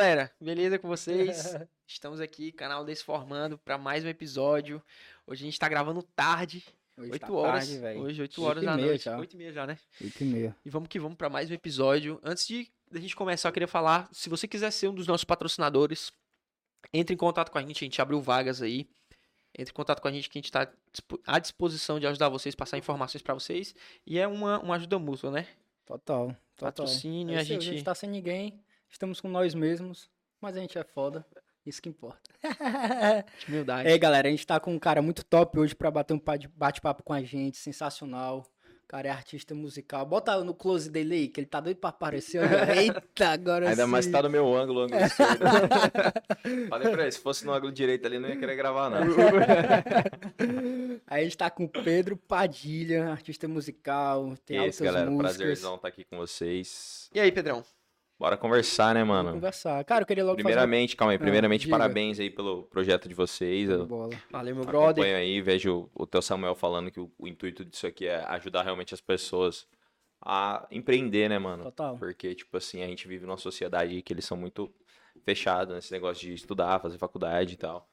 Galera? Beleza com vocês? Estamos aqui, canal Desformando, para mais um episódio. Hoje a gente tá gravando tarde, Hoje 8 tá horas. tarde. Hoje, 8 Oito horas da meia noite. já. 8 e meia já, né? 8 e meia. E vamos que vamos para mais um episódio. Antes de da gente começar, eu queria falar, se você quiser ser um dos nossos patrocinadores, entre em contato com a gente, a gente abriu vagas aí. Entre em contato com a gente que a gente está à disposição de ajudar vocês, passar informações para vocês. E é uma, uma ajuda mútua, né? Total. Total. Patrocínio, É a gente- A gente tá sem ninguém, estamos com nós mesmos, mas a gente é foda. Isso que importa. De humildade. É, galera, a gente tá com um cara muito top hoje pra bater um pa- bate-papo com a gente, sensacional. O cara é artista musical. Bota no close dele aí, que ele tá doido pra aparecer. olha. Eita, agora Ainda sim. mais tá no meu ângulo, ângulo esquerdo. Falei pra ele, se fosse no ângulo direito ali, não ia querer gravar, não. Aí a gente tá com o Pedro Padilha, artista musical, tem E é isso, altas galera. músicas. Prazerzão estar aqui com vocês. E aí, Pedrão? Bora conversar, né, Vamos mano? conversar. Cara, eu queria logo Primeiramente, calma aí. Primeiramente, diga. parabéns aí pelo projeto de vocês. fazer Eu bola. Valeu, meu brother. acompanho aí, vejo o teu Samuel falando que o, o intuito disso aqui é ajudar realmente as pessoas a empreender, né, mano? Total. Porque, tipo assim, a gente vive numa sociedade que eles são muito fechados nesse negócio de estudar, fazer faculdade e tal.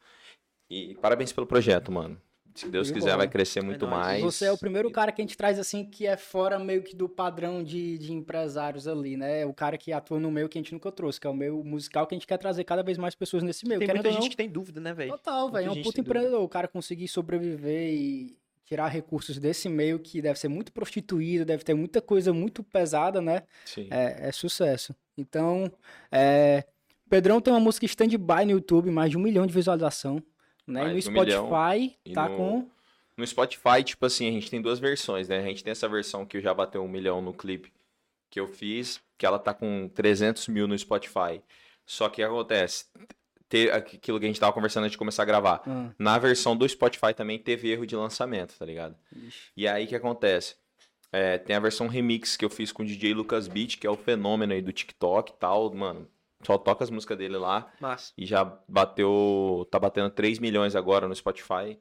E parabéns pelo projeto, mano. Se Deus de quiser, vai crescer muito nóis. mais. Você é o primeiro cara que a gente traz assim que é fora meio que do padrão de, de empresários ali, né? O cara que atua no meio que a gente nunca trouxe, que é o meio musical que a gente quer trazer cada vez mais pessoas nesse meio. Tem Querendo muita gente não, que tem dúvida, né, velho? Total, velho. É um puto tem dúvida. empreendedor. O cara conseguir sobreviver e tirar recursos desse meio que deve ser muito prostituído, deve ter muita coisa muito pesada, né? Sim. É, é sucesso. Então, é... Pedrão tem uma música stand-by no YouTube, mais de um milhão de visualização. Né? Mais E no um. Spotify tá no- com. No Spotify, tipo assim, a gente tem duas versões, né? A gente tem essa versão que já bateu um milhão no clipe que eu fiz, que ela tá com 300 mil no Spotify. Só que o que acontece? Ter aquilo que a gente tava conversando antes de começar a gravar. Ah, Na versão do Spotify também teve erro de lançamento, tá ligado? ixi. E aí o que acontece? É, tem a versão remix que eu fiz com o DJ Lucas Beat, que é o fenômeno aí do TikTok e tal, mano. Só toca as músicas dele lá. Massa. E já bateu. Tá batendo 3 milhões agora no Spotify.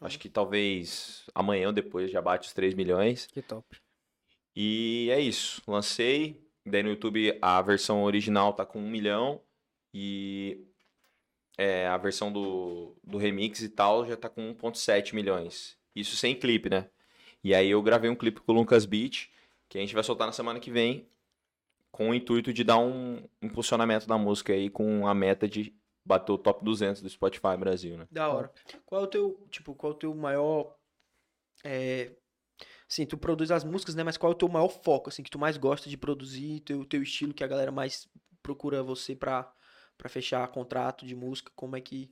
Acho que talvez amanhã ou depois já bate os 3 milhões. Que top. E é isso. Lancei. Daí no YouTube a versão original tá com 1 milhão. E é, a versão do, do remix e tal já tá com 1,7 milhões. Isso sem clipe, né? E aí eu gravei um clipe com o Lucas Beat, que a gente vai soltar na semana que vem. Com o intuito de dar um impulsionamento da música aí, com a meta de bater o top 200 do Spotify Brasil, né? Da hora. Qual é o teu, tipo, qual é o teu maior é, assim, tu produz as músicas, né, mas qual é o teu maior foco, assim, que tu mais gosta de produzir, teu teu estilo que a galera mais procura você pra para fechar contrato de música, como é que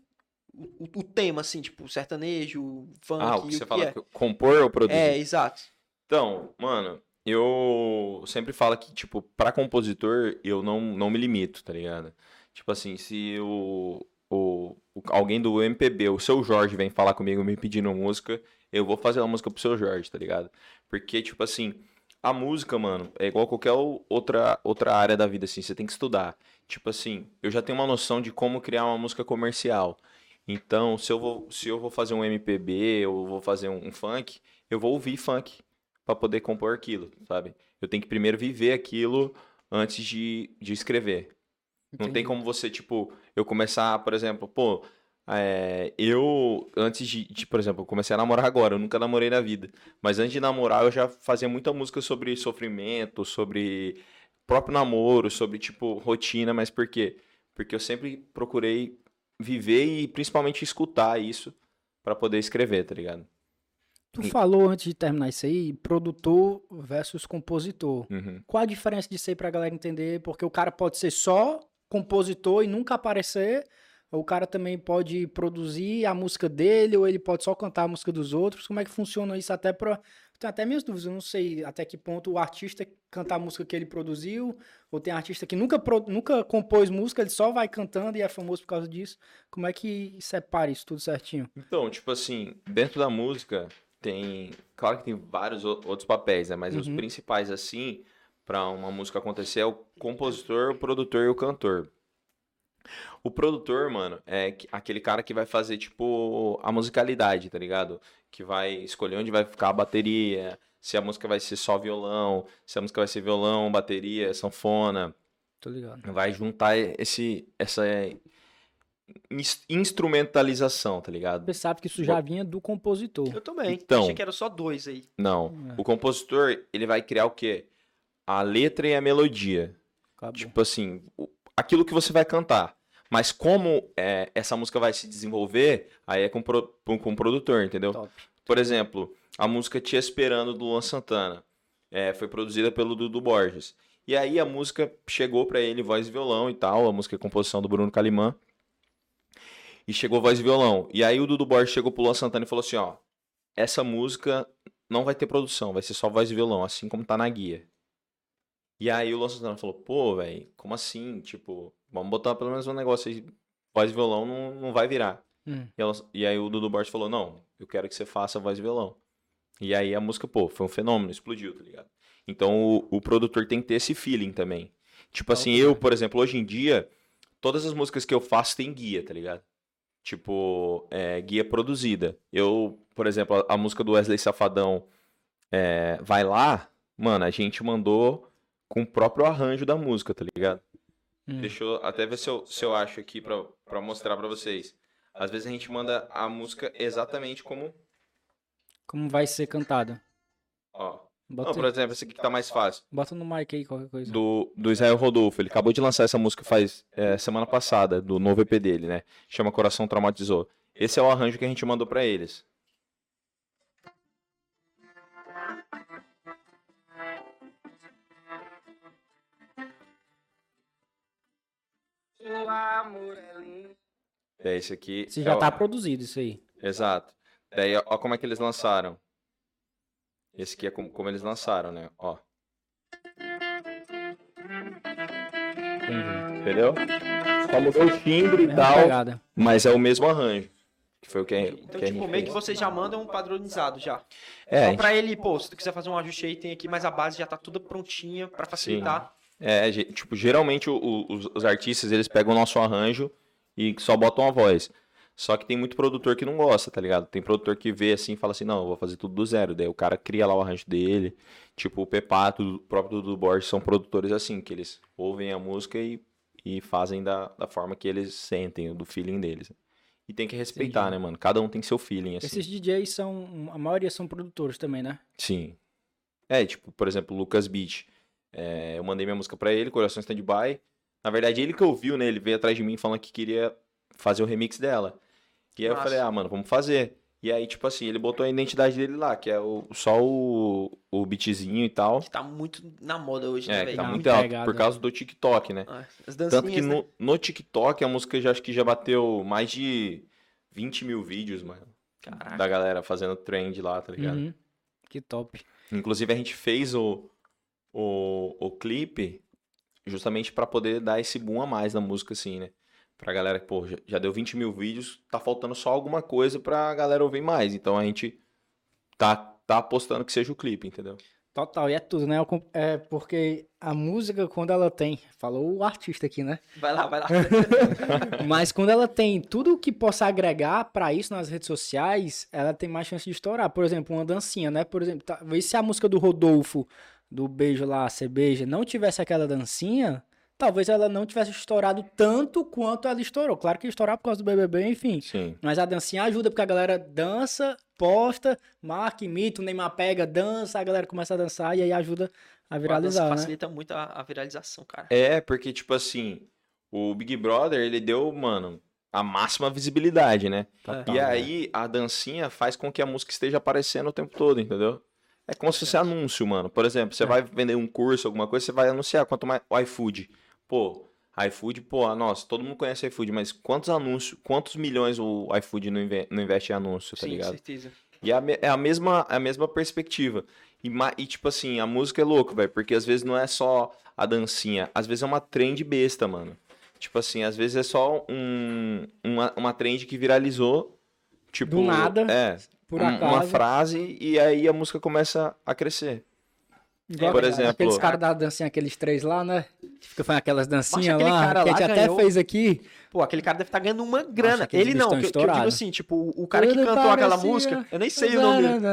o, o- o tema assim, tipo, sertanejo, funk, Ah, o que você fala, é? que compor ou produzir? É, exato. Então, mano, eu sempre falo que, tipo, pra compositor, eu não, não me limito, tá ligado? Tipo assim, se o, o, o- alguém do MPB, o seu Jorge, vem falar comigo me pedindo música, eu vou fazer a música pro seu Jorge, tá ligado? Porque, tipo assim, a música, mano, é igual qualquer outra, outra área da vida, assim, você tem que estudar. Tipo assim, eu já tenho uma noção de como criar uma música comercial. Então, se eu vou, se eu vou fazer um MPB ou vou fazer um, um funk, eu vou ouvir funk pra poder compor aquilo, sabe? Eu tenho que primeiro viver aquilo antes de, de escrever. Não tem Entendi. como você, tipo, eu começar, por exemplo, pô, é, eu, antes de, de, por exemplo, eu comecei a namorar agora, eu nunca namorei na vida. Mas antes de namorar, eu já fazia muita música sobre sofrimento, sobre próprio namoro, sobre, tipo, rotina, mas por quê? Porque eu sempre procurei viver e principalmente escutar isso pra poder escrever, tá ligado? Tu falou antes de terminar isso aí, produtor versus compositor. Uhum. Qual a diferença disso aí pra galera entender? Porque o cara pode ser só compositor e nunca aparecer, ou o cara também pode produzir a música dele, ou ele pode só cantar a música dos outros. Como é que funciona isso até pra. Tenho até minhas dúvidas, eu não sei até que ponto o artista canta a música que ele produziu, ou tem artista que nunca, pro- nunca compôs música, ele só vai cantando e é famoso por causa disso. Como é que separa isso tudo certinho? Então, tipo assim, dentro da música tem, claro que tem vários outros papéis, né? Mas os Uhum. principais assim, pra uma música acontecer é o compositor, o produtor e o cantor. O produtor, mano, é que- aquele cara que vai fazer, tipo, a musicalidade, tá ligado? Que vai escolher onde vai ficar a bateria, se a música vai ser só violão, se a música vai ser violão, bateria, sanfona. Tô ligado. Vai juntar esse, essa instrumentalização, tá ligado? Você sabe que isso já vinha do compositor. Eu também. Então. Achei que era só dois aí. Não. É. O compositor, ele vai criar o quê? A letra e a melodia. Acabou. Tipo assim, aquilo que você vai cantar. Mas como é, essa música vai se desenvolver, aí é com, pro- com, o produtor, entendeu? Top. Por exemplo, a música Te Esperando do Luan Santana é, foi produzida pelo Dudu Borges. E aí a música chegou pra ele, voz e violão e tal. A música é composição do Bruno Calimã. E chegou voz e violão. E aí o Dudu Borges chegou pro Luan Santana e falou assim: ó, essa música não vai ter produção, vai ser só voz e violão, assim como tá na guia. E aí o Luan Santana falou: pô, velho, como assim? Tipo, vamos botar pelo menos um negócio aí, voz e violão não, não vai virar. Hum. E, ela- e aí o Dudu Borges falou, não, eu quero que você faça voz e violão. E aí a música, pô, foi um fenômeno, explodiu, tá ligado? Então o, o produtor tem que ter esse feeling também. Tipo assim, Top, eu, por exemplo, hoje em dia, todas as músicas que eu faço tem guia, tá ligado? Tipo, é, guia produzida. Eu, por exemplo, a, a música do Wesley Safadão, é, Vai Lá, mano, a gente mandou com o próprio arranjo da música, tá ligado? Hum. Deixa eu até ver se eu, se eu acho aqui pra, pra mostrar pra vocês. Às vezes a gente manda a música exatamente como. Como vai ser cantada? Ó. Bota, Não, por exemplo, esse aqui que tá mais fácil. bota no mic aí qualquer coisa. Do, do Israel Rodolfo. Ele acabou de lançar essa música faz é, semana passada, do novo EP dele, né? Chama Coração Traumatizou. Esse é o arranjo que a gente mandou pra eles. É esse aqui. Se é já o- tá produzido isso aí. Exato. Daí, ó como é que eles lançaram. Esse aqui é como, como eles lançaram, né? Ó. Entendi. Entendeu? Só mudou o timbre e tal, pegada. mas é o mesmo arranjo. Que foi o que, a- Então, que a tipo, gente meio que fez. vocês já mandam um padronizado já. É, Só gente- pra ele, pô, se tu quiser fazer um ajuste aí, tem aqui, mas a base já tá toda prontinha pra facilitar. é, ge- tipo, geralmente os, os artistas, eles pegam o nosso arranjo e só botam a voz. Só que tem muito produtor que não gosta, tá ligado? Tem produtor que vê assim e fala assim, não, eu vou fazer tudo do zero. Daí o cara cria lá o arranjo dele. Tipo, o Pepato, o próprio Dudu Borges são produtores assim, que eles ouvem a música e, e fazem da, da forma que eles sentem, do feeling deles. E tem que respeitar, Entendi. né, mano? Cada um tem seu feeling, assim. Esses DJs são. A maioria são produtores também, né? Sim. É, tipo, por exemplo, o Lucas Beach. É, eu mandei minha música pra ele, Coração Standby. Na verdade, ele que ouviu, né? Ele veio atrás de mim falando que queria fazer o remix dela. E aí eu Massa. falei, ah, mano, vamos fazer. E aí, tipo assim, ele botou a identidade dele lá, que é o, só o, o beatzinho e tal. Que tá muito na moda hoje, né, É, velho? tá Dá uma muito alto, pegada. por causa do TikTok, né? Ah, Tanto que né? no, no TikTok a música já acho que já bateu mais de 20 mil vídeos, mano. Caraca. Da galera fazendo trend lá, tá ligado? Uhum. Que top. Inclusive, a gente fez o, o, o clipe justamente pra poder dar esse boom a mais na música, assim, né? Pra galera que, pô, já, deu 20 mil vídeos, tá faltando só alguma coisa pra galera ouvir mais. Então a gente tá, tá apostando que seja o clipe, entendeu? Total, e é tudo, né? É porque a música, quando ela tem. Falou o artista aqui, né? Vai lá, vai lá. Mas quando ela tem tudo que possa agregar pra isso nas redes sociais, ela tem mais chance de estourar. Por exemplo, uma dancinha, né? Por exemplo, talvez se a música do Rodolfo, do Beijo lá, Cê Beija, não tivesse aquela dancinha, talvez ela não tivesse estourado tanto quanto ela estourou. Claro que ia estourar por causa do BBB, enfim. Sim. Mas a dancinha ajuda porque a galera dança, posta, marca, imita, o Neymar pega, dança, a galera começa a dançar e aí ajuda a A dança viralizar, né? facilita muito a, a viralização, cara. É, porque, tipo assim, o Big Brother, ele deu, mano, a máxima visibilidade, né? Total, E né? aí, a dancinha faz com que a música esteja aparecendo o tempo todo, entendeu? É como se fosse anúncio, mano. Por exemplo, você É. vai vender um curso, alguma coisa, você vai anunciar. Quanto mais o iFood. Pô, iFood, pô, nossa, todo mundo conhece iFood, mas quantos anúncios, quantos milhões o iFood não, inve- não investe em anúncio, tá Sim, ligado? certeza. E é a, me- a mesma, é a mesma perspectiva. E, e, tipo assim, a música é louco, velho, porque às vezes não é só a dancinha, às vezes é uma trend besta, mano. Tipo assim, às vezes é só um, uma, uma trend que viralizou. Tipo, Do nada, É, Por um- acaso. uma frase e aí a música começa a crescer. Igual por aqueles- exemplo- Aqueles caras da dancinha, aqueles três lá, né? Fica fazendo aquelas dancinhas aquele lá, cara que a lá gente até ganhou- fez aqui. Pô, aquele cara deve estar ganhando uma grana. Ele não, que, que eu digo assim, tipo, o cara que Tudo cantou aquela música, eu nem sei o nome dele.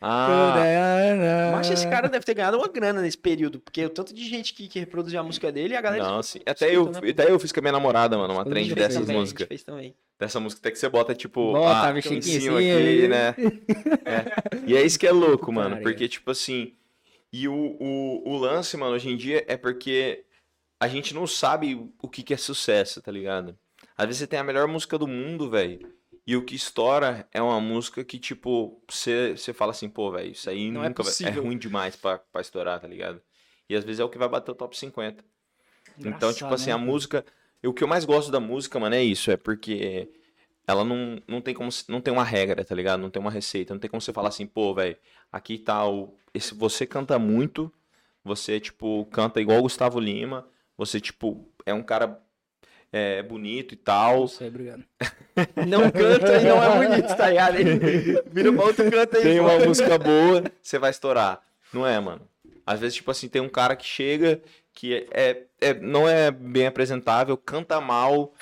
Ah, Mas esse cara deve ter ganhado uma grana nesse período, porque o tanto de gente que, que reproduziu a música dele e a galera. não, sim. Até eu, né? até eu fiz com a minha namorada, mano, uma trend dessas também, a gente músicas. fez também. Dessa música até que você bota, tipo, Bota a, a bichinha em aqui né? É. E é isso que é louco, mano. Porque, tipo assim. E o, o, o lance, mano, hoje em dia é porque a gente não sabe o que, que é sucesso, tá ligado? Às vezes você tem a melhor música do mundo, velho. E o que estoura é uma música que, tipo, você, fala assim, pô, velho, isso aí Não é nunca vai. É possível. ruim demais pra, pra estourar, tá ligado? E às vezes é o que vai bater o top 50. Então, tipo Engraçado, assim, né, a música. O que eu mais gosto da música, mano, é isso. É porque ela não, não tem como. Não tem uma regra, tá ligado? Não tem uma receita. Não tem como você falar assim, pô, velho, aqui tá o. Esse, você canta muito. Você, tipo, canta igual o Gustavo Lima. Você, tipo, é um cara é, bonito e tal. Não sei, obrigado. Não canta e não é bonito, tá ligado? Vira pra outro canto aí. Tem uma música boa, você vai estourar. Não é, mano. Às vezes, tipo assim, tem um cara que chega que é, é, é- não é bem apresentável, canta mal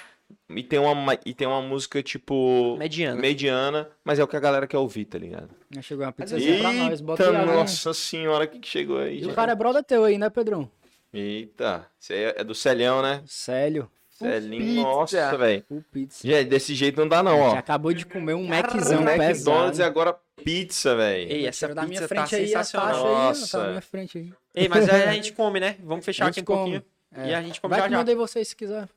e tem uma, ma- e tem uma música, tipo, Mediana. mediana, mas é o que a galera quer ouvir, tá ligado? Já Chegou uma pizzazinha pra nós, bota Eita, aí né? nossa senhora, o que, que chegou aí? E o cara é brother teu aí, né, Pedrão? Eita, isso aí é é do Celhão, né? Célio. Celinho, pizza. nossa, velho. Pizza. Gente, desse jeito não dá não, Já ó. acabou de comer um Maczão McDonald's pesado. e agora pizza, velho. Ei, essa Tira da minha pizza tá frente aí, sensacional. aí, ó, Nossa. tá na minha frente aí. Ei, mas aí a gente come, né? Vamos fechar aqui um come. pouquinho. É. E a gente come Vai já que já. mandei vocês se quiser.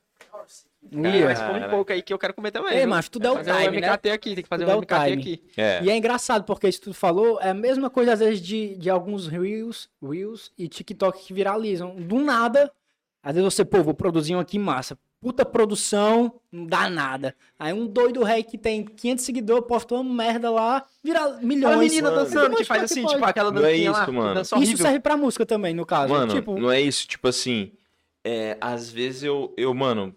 Ui, mas Cara. come um pouco aí que eu quero comer também. Ei, viu? macho, tudo é o um time, né? MKT aqui, tem que fazer Tudo é um o MKT time. aqui. É. E é engraçado, porque isso que tu falou é a mesma coisa, às vezes, de, de alguns Reels, Reels e TikTok que viralizam. Do nada, às vezes você, pô, vou produzir um aqui massa. Puta produção, não dá nada. Aí um doido rei que tem 500 seguidores postou uma merda lá, vira milhões. A menina Mano. dançando que faz que assim, tipo aquela Não é dancinha lá. isso, mano. Isso horrível. serve pra música também, no caso. Mano, tipo, não é isso, tipo assim, é, às vezes eu, eu, mano,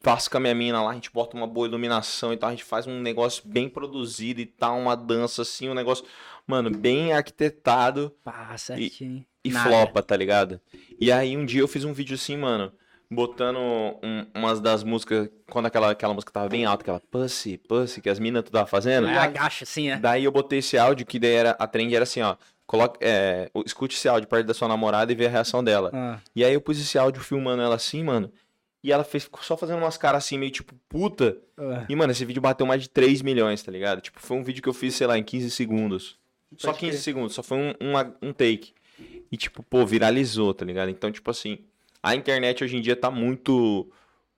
faço com a minha mina lá, a gente bota uma boa iluminação e tal, a gente faz um negócio bem produzido e tal, uma dança assim, um negócio, mano, bem arquitetado certinho. e Nada. flopa, tá ligado? E aí um dia eu fiz um vídeo assim, mano, botando um- umas das músicas, quando aquela, aquela música tava bem alta, aquela Pussy, Pussy, que as minas tu tava fazendo. Aí agacha assim, é. Daí eu botei esse áudio que daí era, a trend era assim, ó, coloca, é, escute esse áudio perto da sua namorada e vê a reação dela. Ah, E aí eu pus esse áudio filmando ela assim, mano. E ela fez ficou só fazendo umas caras assim, meio tipo, puta. ah. E, mano, esse vídeo bateu mais de 3 milhões, tá ligado? Tipo, foi um vídeo que eu fiz, sei lá, em 15 segundos. Só Pode 15 crer. segundos, só foi um, uma- um take. E, tipo, pô, viralizou, tá ligado? Então, tipo assim, a internet hoje em dia tá muito.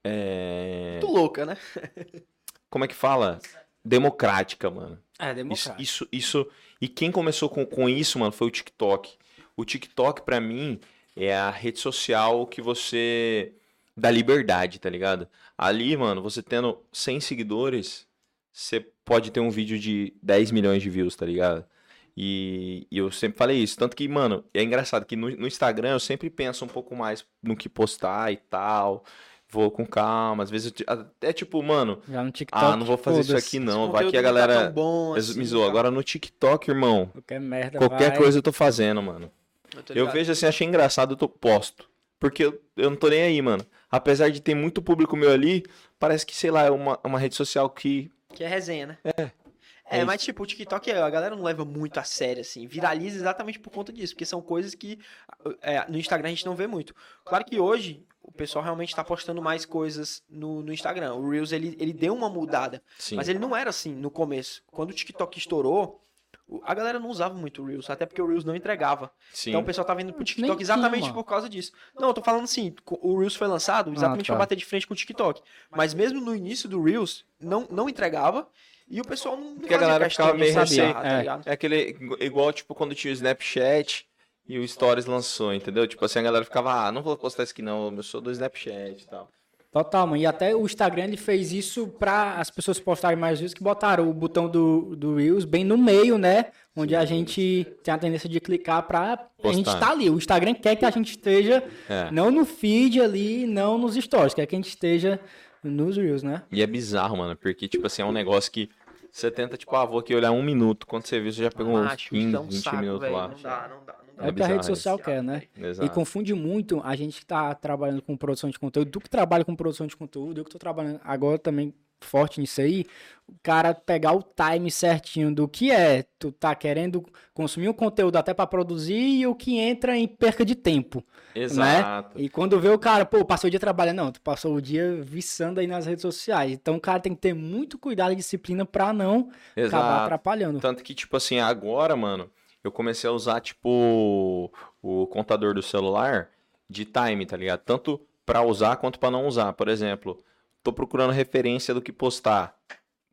É... Muito louca, né? Como é que fala? Democrática, mano. É, Isso, democrático. isso, isso. E quem começou com, com isso, mano, foi o TikTok. O TikTok, pra mim, é a rede social que você. Dá liberdade, tá ligado? Ali, mano, você tendo 100 seguidores, você pode ter um vídeo de 10 milhões de views, tá ligado? E, e eu sempre falei isso. Tanto que, mano, é engraçado que no, no Instagram eu sempre penso um pouco mais no que postar e tal. Vou com calma. Às vezes, eu até tipo, mano, Já no TikTok. ah, não vou fazer isso aqui não. Vai que a tá galera tão bom assim, me tá? Agora no TikTok, irmão, Qualquer merda. qualquer vai. coisa eu tô fazendo, mano. Eu, tô Eu vejo assim, achei engraçado, eu tô posto. Porque eu, eu não tô nem aí, mano. Apesar de ter muito público meu ali, parece que, sei lá, é uma, uma rede social que. Que é resenha, né? É. É É, mas tipo, o TikTok a galera não leva muito a sério, assim. Viraliza exatamente por conta disso, porque são coisas que é, no Instagram a gente não vê muito. Claro que hoje o pessoal realmente tá postando mais coisas no, no Instagram. O Reels, ele, ele deu uma mudada, Sim. mas ele não era assim no começo. Quando o TikTok estourou, a galera não usava muito o Reels, até porque o Reels não entregava. Sim. Então o pessoal tá vindo pro Nem TikTok tinha, exatamente mano. por causa disso. Não, eu tô falando assim, o Reels foi lançado exatamente tá. pra bater de frente com o TikTok. Mas mesmo no início do Reels, não, não entregava e o pessoal não Porque a galera ficava meio sabia, receita. tá ligado? É aquele. Igual, tipo, quando tinha o Snapchat e o Stories lançou, entendeu? Tipo assim, a galera ficava, ah, não vou postar isso aqui não, eu sou do Snapchat e tal. Total, mano. E até o Instagram ele fez isso pra as pessoas postarem mais views, que botaram o botão do, do Reels bem no meio, né? Onde a gente tem a tendência de clicar pra a gente estar ali. O Instagram quer que a gente esteja É. não no feed ali, não nos stories, quer que a gente esteja nos Reels, né? E é bizarro, mano, porque, tipo assim, é um negócio que você tenta, tipo, ah, vou aqui olhar um minuto. Quando você viu, você já pegou uns Macho, 15, dá um 20 saco, minutos velho, lá. Não dá, não dá, não É o que a rede social quer, né? Exato. E confunde muito a gente que tá trabalhando com produção de conteúdo, tu que trabalha com produção de conteúdo, eu que tô trabalhando agora também forte nisso aí, o cara pegar o time certinho do que é, tu tá querendo consumir um conteúdo até para produzir e o que entra em perca de tempo. Exato. E quando vê o cara, pô, passou o dia trabalhando, não, tu passou o dia viçando aí nas redes sociais. Então o cara tem que ter muito cuidado e disciplina pra não acabar Exato. atrapalhando. Tanto que, tipo assim, agora, mano, eu comecei a usar, tipo, o contador do celular de time, tá ligado? Tanto pra usar quanto pra não usar. Por exemplo, tô procurando referência do que postar.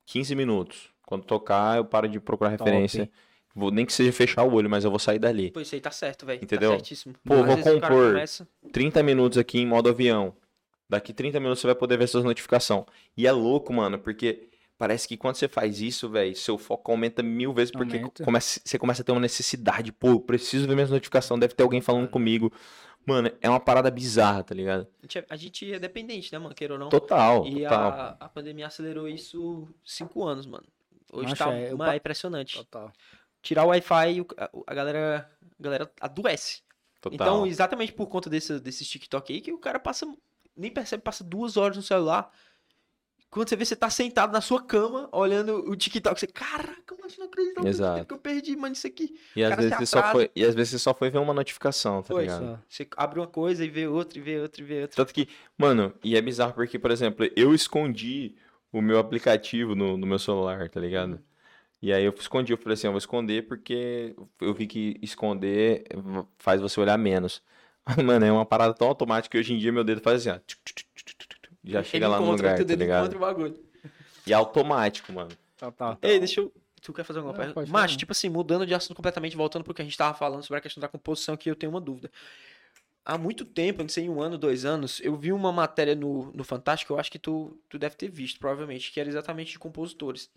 15 minutos. Quando tocar, eu paro de procurar referência. Vou, nem que seja fechar o olho, mas eu vou sair dali. Pô, isso aí tá certo, velho. Entendeu? Tá certíssimo. Pô, vou compor. começa- 30 minutos aqui em modo avião. Daqui 30 minutos você vai poder ver suas notificações. E é louco, mano, porque parece que quando você faz isso, velho, seu foco aumenta mil vezes, porque Aumenta. começa, você começa a ter uma necessidade. Pô, eu preciso ver minhas notificações, deve ter alguém falando comigo. Mano, é uma parada bizarra, tá ligado? A gente, é, a gente é dependente, né, mano? Queira ou não. Total, E total. a, a pandemia acelerou isso cinco anos, mano. Hoje Macho, tá é, eu mano, pa- é impressionante. Total. Tirar o Wi-Fi, a, a galera, a galera adoece. total. Então, exatamente por conta desse, desses TikTok aí, que o cara passa, nem percebe, passa duas horas no celular. Quando você vê, você tá sentado na sua cama, olhando o TikTok, você, caraca, mano, não acredito no Exato. que eu perdi, mano, isso aqui. e, às vezes você só foi, e às vezes você só foi ver uma notificação, tá Foi, ligado? Só. Você abre uma coisa e vê outra, e vê outra, e vê outra. Tanto que, mano, e é bizarro porque, por exemplo, eu escondi o meu aplicativo no, no meu celular, tá ligado? E aí eu escondi, eu falei assim, eu vou esconder porque eu vi que esconder faz você olhar menos. Mano, é uma parada tão automática que hoje em dia meu dedo faz assim, ó. tchuc, tchuc, Já chega Ele lá no lugar, teu tá ligado? encontra o bagulho. E é automático, mano. Total. Ei, deixa eu. Tu quer fazer alguma Não, pergunta? pode Macho, falar. tipo assim, mudando de assunto completamente, voltando pro que a gente tava falando sobre a questão da composição, que eu tenho uma dúvida. Há muito tempo, não sei, um ano, dois anos, eu vi uma matéria no, no Fantástico, eu acho que tu, tu deve ter visto, provavelmente, que era exatamente de compositores.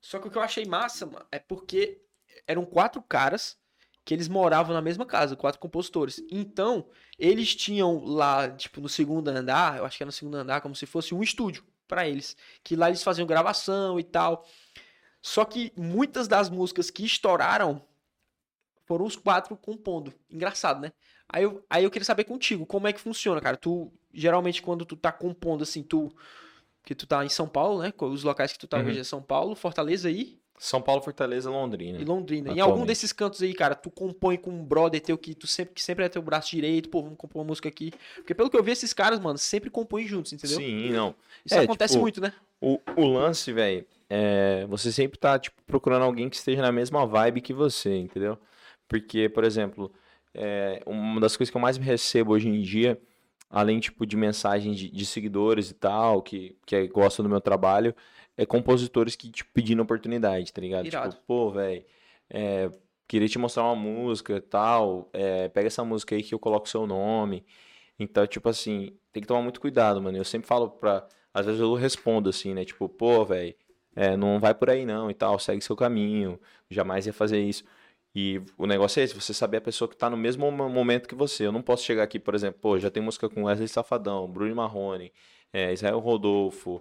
Só que o que eu achei massa, mano, é porque eram quatro caras que eles moravam na mesma casa, quatro compositores. Então, eles tinham lá, tipo, no segundo andar, eu acho que era no segundo andar, como se fosse um estúdio pra eles. Que lá eles faziam gravação e tal. Só que muitas das músicas que estouraram foram os quatro compondo. Engraçado, né? Aí eu, aí eu queria saber contigo, como é que funciona, cara? Tu, geralmente, quando tu tá compondo, assim, tu... Que tu tá em São Paulo, né? Os locais que tu tá Uhum. hoje é São Paulo, Fortaleza aí São Paulo, Fortaleza, Londrina. e Londrina. Em algum desses cantos aí, cara, tu compõe com um brother teu que tu sempre, que sempre é teu braço direito, pô, vamos compor uma música aqui. Porque pelo que eu vi, esses caras, mano, sempre compõem juntos, entendeu? Sim, não. Isso É, acontece tipo, muito, né? O, o lance, velho, é você sempre tá, tipo, procurando alguém que esteja na mesma vibe que você, entendeu? Porque, por exemplo, é, uma das coisas que eu mais recebo hoje em dia, além, tipo, de mensagens de, de seguidores e tal, que, que gostam do meu trabalho, é compositores que, tipo, pedindo oportunidade, tá ligado? Irado. Tipo, pô, velho, é, queria te mostrar uma música e tal, é, pega essa música aí que eu coloco seu nome. Então, tipo assim, tem que tomar muito cuidado, mano. Eu sempre falo pra. Às vezes eu respondo assim, né? Tipo, pô, velho, não vai por aí não e tal, segue seu caminho, jamais ia fazer isso. E o negócio é esse, você saber a pessoa que tá no mesmo mo- momento que você. Eu não posso chegar aqui, por exemplo, pô, já tem música com Wesley Safadão, Bruno Marrone, é, Israel Rodolfo,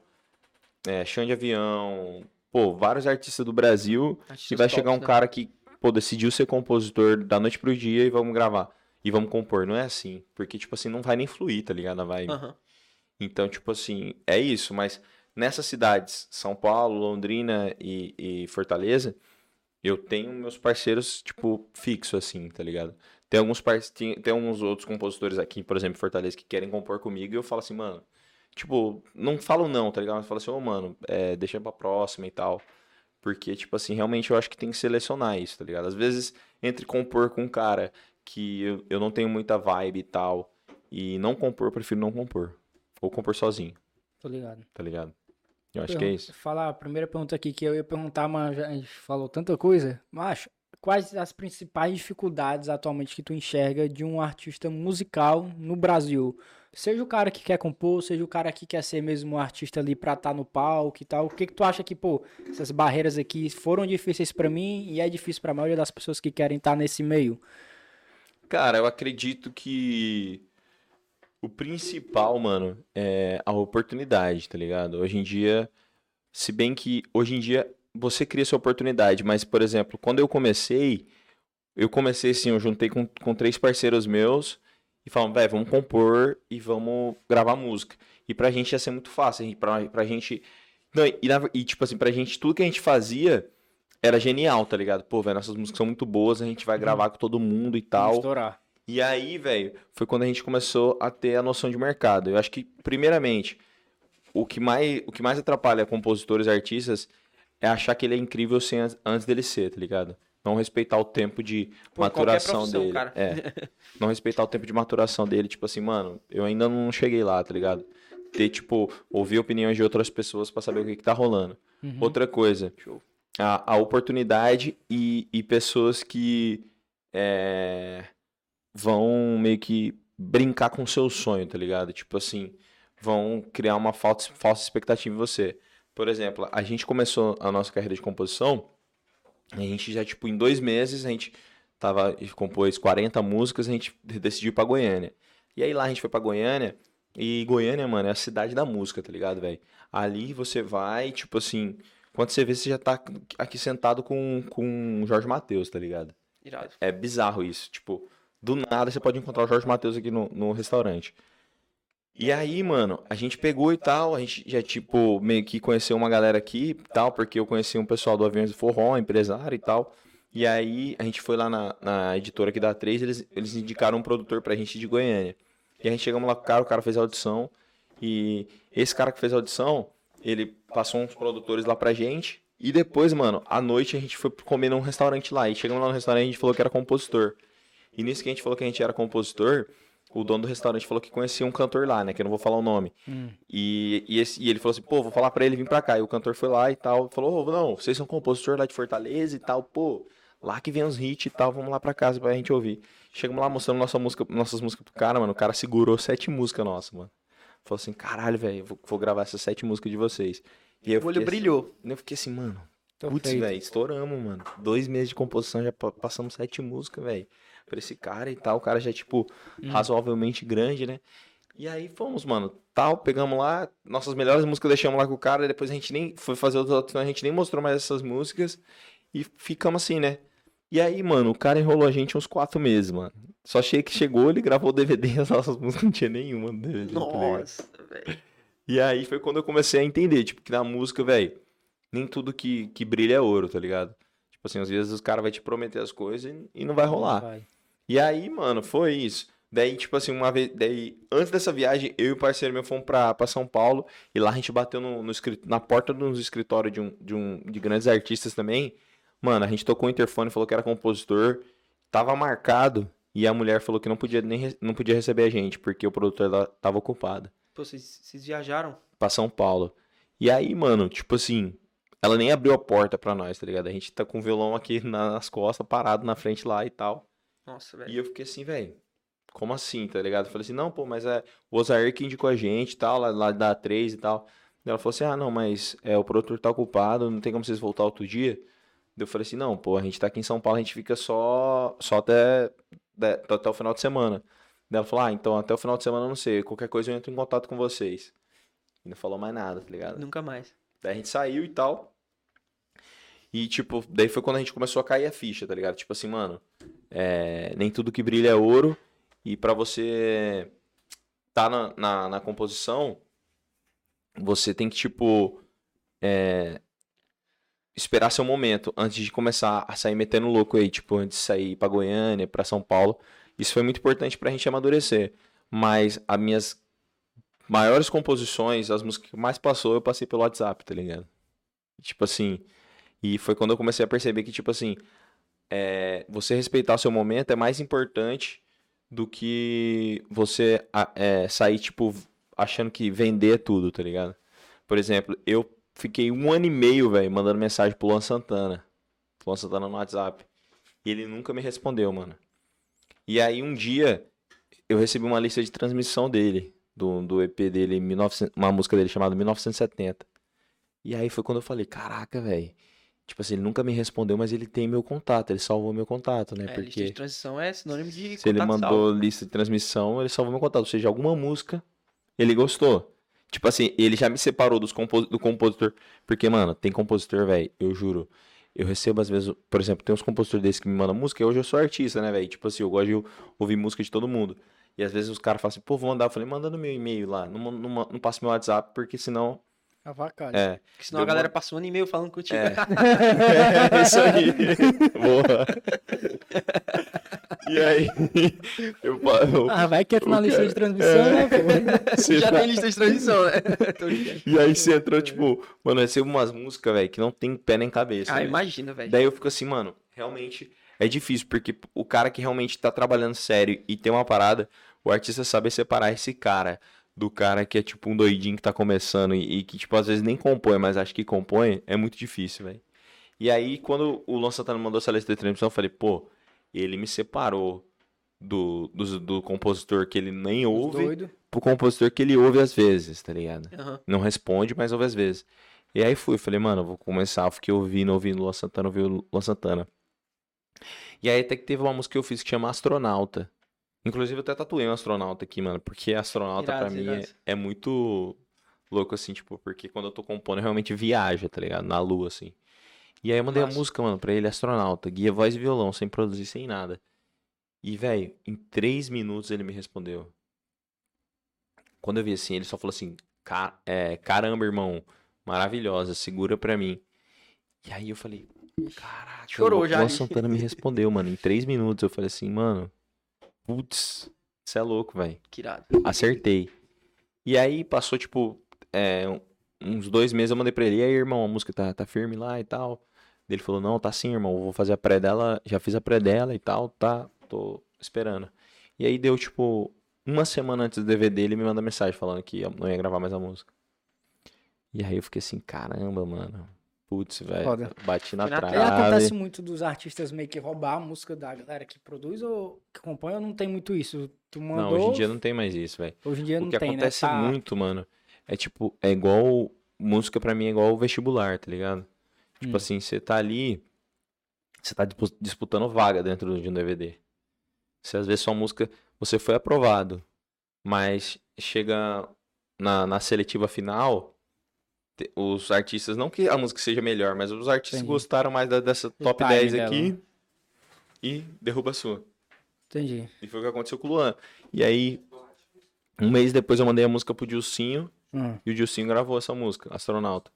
é, Xande Avião, pô, vários artistas do Brasil e Artistas vai tops, chegar um né? cara que, pô, decidiu ser compositor da noite pro dia e vamos gravar. E vamos compor. Não é assim. Porque, tipo assim, não vai nem fluir, tá ligado? A vibe. Aham. Então, tipo assim, é isso. Mas nessas cidades, São Paulo, Londrina e, e Fortaleza, eu tenho meus parceiros, tipo, fixo, assim, tá ligado? Tem alguns, tem, tem alguns outros compositores aqui, por exemplo, em Fortaleza, que querem compor comigo e eu falo assim, mano, tipo, não falo não, tá ligado? Mas falo assim, ô, mano, é, deixa pra próxima e tal. Porque, tipo assim, realmente eu acho que tem que selecionar isso, tá ligado? Às vezes, entre compor com um cara que eu, eu não tenho muita vibe e tal, e não compor, eu prefiro não compor. Ou compor sozinho, Tô ligado. tá ligado? Eu acho que é isso. Falar a primeira pergunta aqui que eu ia perguntar, mas já- a gente falou tanta coisa. Mas quais as principais dificuldades atualmente que tu enxerga de um artista musical no Brasil? Seja o cara que quer compor, seja o cara que quer ser mesmo um artista ali pra estar no palco e tal. O que que tu acha que, pô, essas barreiras aqui foram difíceis pra mim e é difícil pra maioria das pessoas que querem estar nesse meio? Cara, eu acredito que o principal, mano, é a oportunidade, tá ligado? Hoje em dia, se bem que hoje em dia você cria sua oportunidade, mas, por exemplo, quando eu comecei, eu comecei assim, eu juntei com, com três parceiros meus e falamos, velho, vamos compor e vamos gravar música. E pra gente ia ser muito fácil, pra, pra gente. Não, e, na- e, tipo assim, pra gente, tudo que a gente fazia era genial, tá ligado? Pô, velho, nossas músicas são muito boas, a gente vai gravar com todo mundo e tal. Estourar. E aí, velho, foi quando a gente começou a ter a noção de mercado. Eu acho que, primeiramente, o que mais, o que mais atrapalha compositores e artistas é achar que ele é incrível sem antes dele ser, tá ligado? Não respeitar o tempo de maturação dele. cara. É. Não respeitar o tempo de maturação dele, tipo assim, mano, eu ainda não cheguei lá, tá ligado? Ter, tipo, ouvir opiniões de outras pessoas pra saber o que, que tá rolando. Uhum. Outra coisa, a, a oportunidade e, e pessoas que é, vão meio que brincar com o seu sonho, tá ligado? Tipo assim, vão criar uma falsa, falsa expectativa em você. Por exemplo, a gente começou a nossa carreira de composição, a gente já, tipo, em dois meses, a gente tava, compôs 40 músicas, a gente decidiu ir pra Goiânia. E aí lá a gente foi pra Goiânia, e Goiânia, mano, é a cidade da música, tá ligado, velho? Ali você vai, tipo assim, quando você vê, você já tá aqui sentado com, com o Jorge Matheus, tá ligado? Irado. É bizarro isso. Tipo, do nada você pode encontrar o Jorge Matheus aqui no, no restaurante. E aí, mano, a gente pegou e tal, a gente já, tipo, meio que conheceu uma galera aqui e tal, porque eu conheci um pessoal do Aviões do Forró, empresário e tal. E aí a gente foi lá na, na editora aqui da 3, eles, eles indicaram um produtor pra gente de Goiânia. E a gente chegamos lá com o cara, o cara fez a audição. E esse cara que fez a audição, ele passou uns produtores lá pra gente. E depois, mano, à noite a gente foi comer num restaurante lá. E chegamos lá no restaurante a gente falou que era compositor. E nisso que a gente falou que a gente era compositor, o dono do restaurante falou que conhecia um cantor lá, né? Que eu não vou falar o nome. Hum. E, e, esse- e ele falou assim, pô, vou falar pra ele vir pra cá. E o cantor foi lá e tal. Falou, ô, não, vocês são compositor lá de Fortaleza e tal, pô. Lá que vem os hits e tal, vamos lá pra casa pra gente ouvir. Chegamos lá mostrando nossa música, nossas músicas pro cara, mano. O cara segurou sete músicas nossas, mano. Falou assim, caralho, velho, vou, vou gravar essas sete músicas de vocês. E O olho assim- brilhou. eu fiquei assim, mano, Tô putz, velho, estouramos, mano. Dois meses de composição, já pa- passamos sete músicas, velho. Pra esse cara e tal. O cara já, é, tipo, razoavelmente grande, né? E aí fomos, mano. Tal, pegamos lá, nossas melhores músicas deixamos lá com o cara, e depois a gente nem foi fazer outras audições, a gente nem mostrou mais essas músicas. E ficamos assim, né? E aí, mano, o cara enrolou a gente uns quatro meses, mano. Só achei que chegou, ele gravou o DVD as nossas músicas não tinha nenhuma no DVD. tá? Nossa, velho. E aí foi quando eu comecei a entender, tipo, que na música, velho, nem tudo que, que brilha é ouro, tá ligado? Tipo assim, às vezes os caras vão te prometer as coisas e, e não vai rolar. Vai. E aí, mano, foi isso. Daí, tipo assim, uma vez. Daí, antes dessa viagem, eu e o parceiro meu fomos pra, pra São Paulo. E lá a gente bateu no, no na porta dos escritórios de, um, de, um, de grandes artistas também. Mano, a gente tocou o interfone, falou que era compositor. Tava marcado. E a mulher falou que não podia nem não podia receber a gente, porque o produtor lá tava ocupado Pô, vocês, vocês viajaram? pra São Paulo. E aí, mano, tipo assim, ela nem abriu a porta pra nós, tá ligado? A gente tá com o violão aqui na- nas costas, parado na frente lá e tal. Nossa, E velho. eu fiquei assim, velho, como assim, tá ligado? Eu falei assim, não, pô, mas é o Osair que indicou a gente e tal, lá, lá da A3 e tal. Ela falou assim, ah, não, mas é, o produtor tá ocupado, não tem como vocês voltar outro dia. Daí Eu falei assim, não, pô, a gente tá aqui em São Paulo, a gente fica só, só até, de- até o final de semana. Daí ela falou, ah, então até o final de semana eu não sei, qualquer coisa eu entro em contato com vocês. E não falou mais nada, tá ligado? Nunca mais. Daí a gente saiu e tal. E, tipo, daí foi quando a gente começou a cair a ficha, tá ligado? Tipo assim, mano, é, nem tudo que brilha é ouro. E pra você tá na, na, na composição, você tem que, tipo, é, esperar seu momento antes de começar a sair metendo louco aí, tipo, antes de sair pra Goiânia, pra São Paulo. Isso foi muito importante pra gente amadurecer. Mas as minhas maiores composições, as músicas que mais passou, eu passei pelo WhatsApp, tá ligado? Tipo assim, e foi quando eu comecei a perceber que, tipo assim, é, você respeitar o seu momento é mais importante do que você é, sair, tipo, achando que vender tudo, tá ligado? Por exemplo, eu fiquei um ano e meio, velho, mandando mensagem pro Luan Santana. Luan Santana no WhatsApp. E ele nunca me respondeu, mano. E aí um dia eu recebi uma lista de transmissão dele, do, do EP dele, 1900 uma música dele chamada 1970. E aí foi quando eu falei, caraca, velho. Tipo assim, ele nunca me respondeu, mas ele tem meu contato, ele salvou meu contato, né? É, lista Porque de transição é sinônimo de se ele mandou salvo. lista de transmissão, ele salvou meu contato. Ou seja, alguma música ele gostou. Tipo assim, ele já me separou dos compo- do compositor. Porque, mano, tem compositor, velho, eu juro. eu recebo às vezes, por exemplo, tem uns compositores desses que me mandam música, e hoje eu sou artista, né, velho? Tipo assim, eu gosto de ouvir música de todo mundo. E às vezes os caras falam assim, pô, vou mandar. Eu falei, manda no meu e-mail lá, não, não, não, não passa meu WhatsApp, porque senão. Avacalho. É. Porque senão a galera passa um ano e meio falando contigo. É. é isso aí. Boa. E aí, eu, eu, Ah, vai que é na lista de transmissão, né, pô? você Já tá- tem lista de transição, né? E aí você entrou, tipo, mano, eu recebo umas músicas, velho, que não tem pé nem cabeça. Ah, velho. imagina, velho. Daí eu fico assim, mano, realmente é difícil, porque o cara que realmente tá trabalhando sério e tem uma parada, o artista saber separar esse cara do cara que é tipo um doidinho que tá começando e, e que, tipo, às vezes nem compõe, mas acha que compõe, é muito difícil, velho. E aí, quando o Luan Santana mandou essa lista de transmissão, eu falei, pô, ele me separou do, do, do compositor que ele nem ouve Doido. pro compositor que ele ouve às vezes, tá ligado? Aham. Não responde, mas ouve às vezes. E aí fui, falei, mano, vou começar. Fiquei ouvindo, ouvindo Luan Santana, ouvindo Luan Santana. E aí até que teve uma música que eu fiz que chama Astronauta. Inclusive eu até tatuei um astronauta aqui, mano, porque astronauta pra Irado, mim é, é muito louco, assim, tipo, porque quando eu tô compondo eu realmente viaja, tá ligado? Na lua, assim. E aí eu mandei a Massa. música, mano, pra ele, astronauta, guia, voz e violão, sem produzir, sem nada. E, velho, em três minutos ele me respondeu. Quando eu vi assim, ele só falou assim: "Ca- é, caramba, irmão, maravilhosa, segura pra mim. E aí eu falei: caraca, Chorou o já, hein? Santana me respondeu, mano, em três minutos. Eu falei assim: mano, putz, você é louco, velho. Que irado. Acertei. E aí passou, tipo, é, uns dois meses eu mandei pra ele, e aí, irmão, a música tá, tá firme lá e tal. Ele falou, não, tá sim, irmão, vou fazer a pré dela, já fiz a pré dela e tal, tá, tô esperando. E aí deu, tipo, uma semana antes do DVD, ele me manda mensagem falando que eu não ia gravar mais a música. E aí eu fiquei assim, caramba, mano. Putz, velho, bati na na trave. E acontece muito dos artistas meio que roubar a música da galera que produz ou que compõe ou não tem muito isso? Tu mandou, Não, hoje em dia não tem mais isso, velho. hoje em dia O não que tem, acontece né? Tá- muito, mano, é tipo, é igual. Música pra mim é igual vestibular, tá ligado? Tipo Hum. assim, você tá ali. Você tá dispu- disputando vaga dentro de um DVD. Se às vezes sua música. Você foi aprovado. Mas chega na, na seletiva final. Os artistas, não que a música seja melhor, mas os artistas Entendi. gostaram mais da- dessa top timing 10 dela, aqui e derruba a sua. Entendi. E foi o que aconteceu com o Luan. E aí, um mês depois eu mandei a música pro Dilcinho. Hum. E o Dilcinho gravou essa música, Astronauta.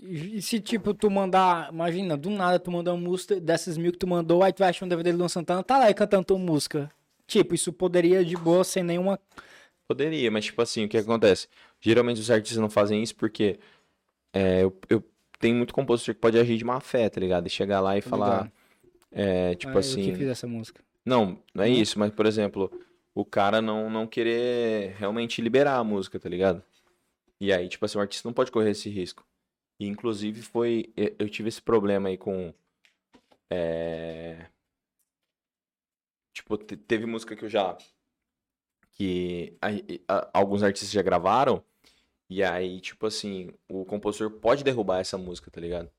E e se, tipo, tu mandar, imagina, do nada tu mandar uma música dessas mil que tu mandou, aí tu vai achar um DVD do Luan Santana, tá lá e cantando tua música. Tipo, isso poderia de boa sem nenhuma. Poderia, mas tipo assim, o que acontece? Geralmente os artistas não fazem isso porque é, eu, eu tenho muito compositor que pode agir de má fé, tá ligado? E chegar lá e Tô falar, é, tipo Ah, assim, Eu que fiz essa música. não, não é isso, mas por exemplo, o cara não, não querer realmente liberar a música, tá ligado? E aí, tipo assim, o artista não pode correr esse risco. E inclusive foi, eu tive esse problema aí com, é, tipo, te- teve música que eu já, que a- a- alguns artistas já gravaram, e aí, tipo assim, o compositor pode derrubar essa música, tá ligado?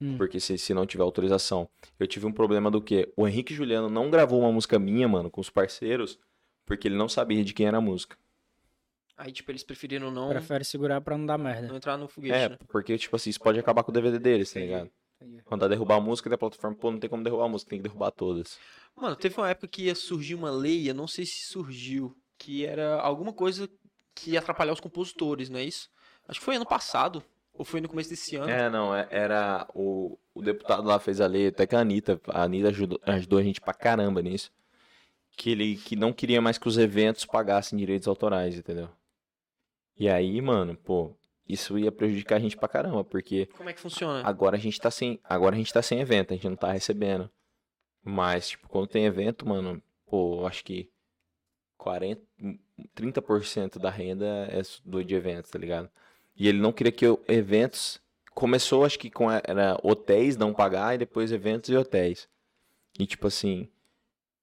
Hum. Porque se, se não tiver autorização. Eu tive um problema do quê? O Henrique Juliano não gravou uma música minha, mano, com os parceiros, porque ele não sabia de quem era a música. Aí, tipo, eles preferiram não, Prefere segurar pra não dar merda. não entrar no foguete, É, né? porque, tipo assim, isso pode acabar com o DVD deles, tá ligado? Quando derrubar a música da plataforma, pô, não tem como derrubar a música, tem que derrubar todas. Mano, teve uma época que ia surgir uma lei, eu não sei se surgiu, que era alguma coisa que ia atrapalhar os compositores, não é isso? Acho que foi ano passado, ou foi no começo desse ano. É, não, é- era o, o deputado lá fez a lei, até que a Anitta, a Anitta ajudou, ajudou a gente pra caramba nisso. Que ele que não queria mais que os eventos pagassem direitos autorais, entendeu? E aí, mano, pô, isso ia prejudicar a gente pra caramba, porque Como é que funciona? agora a gente tá sem, agora a gente tá sem evento, a gente não tá recebendo. Mas, tipo, quando tem evento, mano, pô, acho que 40, 30% da renda é do de eventos, tá ligado? E ele não queria que eu, eventos começou acho que com era hotéis não pagar e depois eventos e hotéis. E tipo assim,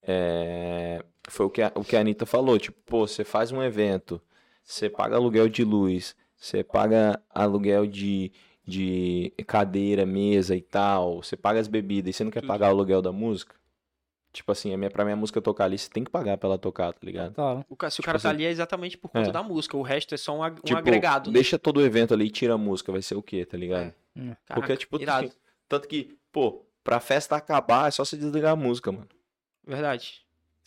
é, foi o que a, o que a Anitta falou, tipo, pô, você faz um evento, você paga aluguel de luz, você paga aluguel de, de cadeira, mesa e tal, você paga as bebidas e você não quer pagar o aluguel da música? Tipo assim, a minha, pra minha música tocar ali, você tem que pagar pra ela tocar, tá ligado? Tá. O se o tipo cara tá assim- ali é exatamente por conta É. da música, o resto é só um, um Tipo, agregado, né? deixa todo o evento ali e tira a música, vai ser o quê, tá ligado? Hum. Caraca, Porque, tipo, irado. Tanto que, pô, pra festa acabar é só você desligar a música, mano. Verdade.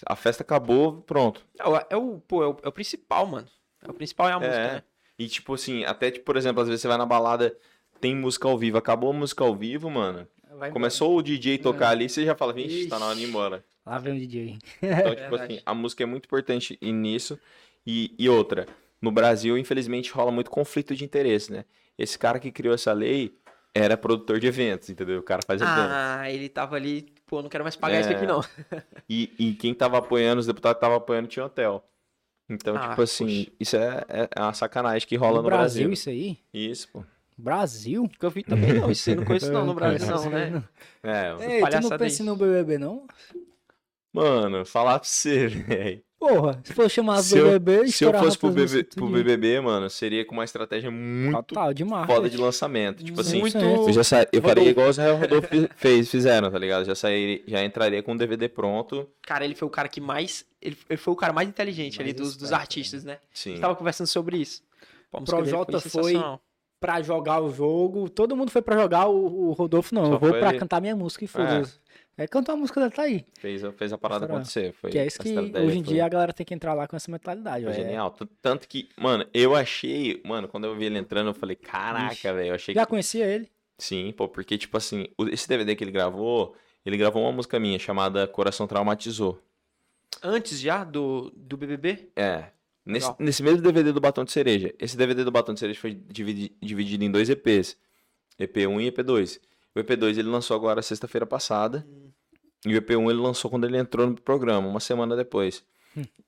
A festa acabou, pronto. É o, é o, pô, é o, é o principal, mano. É o principal é a música, É. né? E tipo assim, até, tipo, por exemplo, às vezes você vai na balada, tem música ao vivo, acabou a música ao vivo, mano. Começou o DJ tocar ali, você já fala, vixe, tá na hora de ir embora. Lá vem o DJ. Então, tipo Verdade. assim, a música é muito importante nisso. E, e outra, no Brasil, infelizmente, rola muito conflito de interesse, né? Esse cara que criou essa lei era produtor de eventos, entendeu? O cara faz evento. Ah, ele tava ali, pô, não quero mais pagar isso É. aqui não. E, e quem tava apoiando, os deputados que estavam apoiando, tinha hotel. Então, Ah, tipo assim, isso é, é, é uma sacanagem que rola no no, Brasil, Brasil. isso aí? Isso, pô. Brasil? Que eu vi também não, isso aí eu não conheço não no Brasil conheço não, né? É, Ei, tu não é pensa no BBB, não? mano, falar pra você, velho. Porra, se for chamar Se eu- BBB, Se eu fosse pro, BB, pro. BBB, mano, seria com uma estratégia muito Total, de marca. foda de lançamento. Tipo assim, Muito- eu já sa... eu faria igual o Israel Rodolfo fez, fizeram, tá ligado? Já sairia, já entraria com o DVD pronto. Cara, ele foi o cara que mais, ele, ele foi o cara mais inteligente Mais ali dos, dos artistas, né? A Sim. gente tava conversando sobre isso. A dele Projota foi-. Pra jogar o jogo, todo mundo foi pra jogar, o, o Rodolfo não. Só eu vou foi pra ele. cantar minha música e foda-se. É, cantar a música dele, tá aí. Fez, a- fez a parada acontecer. Foi, que é isso que hoje em foi- dia a galera tem que entrar lá com essa mentalidade. Foi velho. genial. Tanto que, mano, eu achei. Mano, quando eu vi ele entrando, eu falei, caraca, velho. Eu achei Já que. conhecia ele? Sim, pô, porque, tipo assim, esse DVD que ele gravou, ele gravou uma música minha chamada Coração Traumatizou. Antes já do, do BBB? É. Nesse, Legal. nesse mesmo DVD do Batom de Cereja. Esse DVD do Batom de Cereja foi dividi- dividido em dois EPs. EP1 e EP2. O EP2 ele lançou agora sexta-feira passada. E o EP1 ele lançou quando ele entrou no programa, uma semana depois.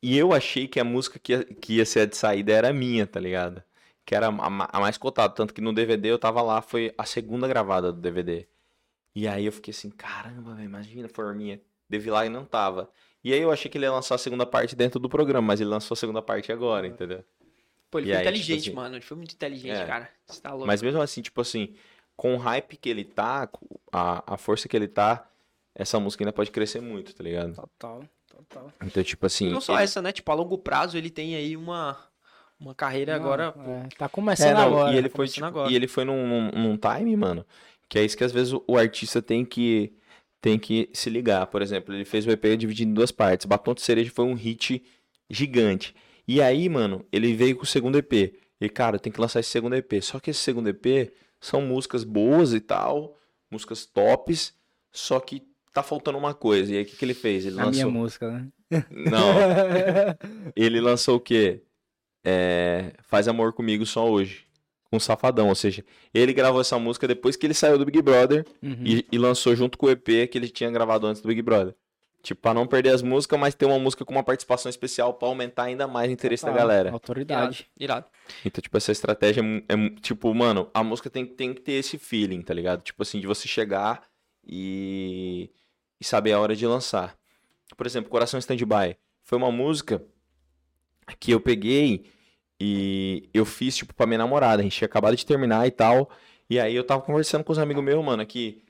E eu achei que a música que ia, que ia ser a de saída era minha, tá ligado? Que era a, a mais cotada. Tanto que no DVD eu tava lá, foi a segunda gravada do DVD. E aí eu fiquei assim, caramba, imagina, forminha. Devi lá e não tava. E aí eu achei que ele ia lançar a segunda parte dentro do programa, mas ele lançou a segunda parte agora, entendeu? Pô, ele E foi aí, tipo inteligente, assim, mano. Ele foi muito inteligente, é. cara. Você tá louco. Mas mesmo assim, tipo assim, com o hype que ele tá, com a, a força que ele tá, essa música ainda pode crescer muito, tá ligado? Total, total. Então, tipo assim. não só ele- essa, né? Tipo, a longo prazo ele tem aí uma, uma carreira agora. pô, É, tá É, começando não, agora. e ele tá foi, tipo, agora. e ele foi num, num, num time, mano, que é isso que às vezes o, o artista tem que tem que se ligar. Por exemplo, ele fez o EP dividido em duas partes. Batom de Cereja foi um hit gigante. E aí, mano, ele veio com o segundo EP. E, cara, tem que lançar esse segundo EP. Só que esse segundo EP são músicas boas e tal, músicas tops, só que tá faltando uma coisa. E aí, o que, que ele fez? Ele A minha música, né? Não, ele lançou o quê? É, Faz Amor Comigo Só Hoje. Com Safadão. Ou seja, ele gravou essa música depois que ele saiu do Big Brother Uhum. e, e lançou junto com o EP que ele tinha gravado antes do Big Brother. Tipo, pra não perder as músicas, mas ter uma música com uma participação especial pra aumentar ainda mais o interesse da galera. Autoridade. Irado. Então, tipo, essa estratégia é, é tipo, mano, a música tem, tem que ter esse feeling, tá ligado? Tipo assim, de você chegar e, e saber a hora de lançar. Por exemplo, Coração Stand-By. Foi uma música que eu peguei e eu fiz, tipo, pra minha namorada. A gente tinha acabado de terminar e tal. E aí eu tava conversando com os amigos meus, mano, que.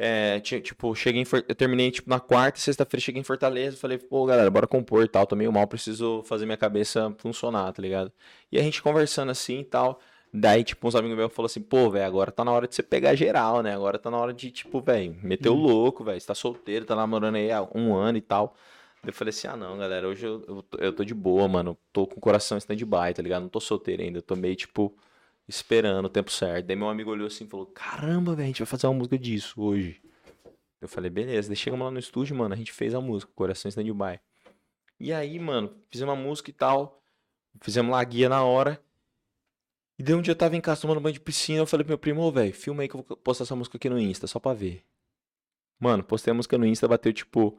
É, tipo, cheguei eu terminei, tipo, na quarta, sexta-feira, cheguei em Fortaleza, falei, pô, galera, bora compor e tal, tô meio mal, preciso fazer minha cabeça funcionar, tá ligado? E a gente conversando assim e tal, daí, tipo, uns amigos meus falaram assim, pô, velho, agora tá na hora de você pegar geral, né? Agora tá na hora de, tipo, velho, meter o louco, velho, você tá solteiro, tá namorando aí há um ano e tal. Eu falei assim, ah, não, galera, hoje eu, eu, tô- eu tô de boa, mano, tô com o coração stand-by, tá ligado? Não tô solteiro ainda, tô meio, tipo, esperando o tempo certo. Daí meu amigo olhou assim e falou, caramba, velho, a gente vai fazer uma música disso hoje. Eu falei, beleza. Daí chegamos lá no estúdio, mano, a gente fez a música, Coração Stand-By. E aí, mano, fizemos uma música e tal, fizemos lá a guia na hora. E daí um dia eu tava em casa tomando banho de piscina, eu falei pro meu primo, velho, filma aí que eu vou postar essa música aqui no Insta, só pra ver. Mano, postei a música no Insta, bateu, tipo,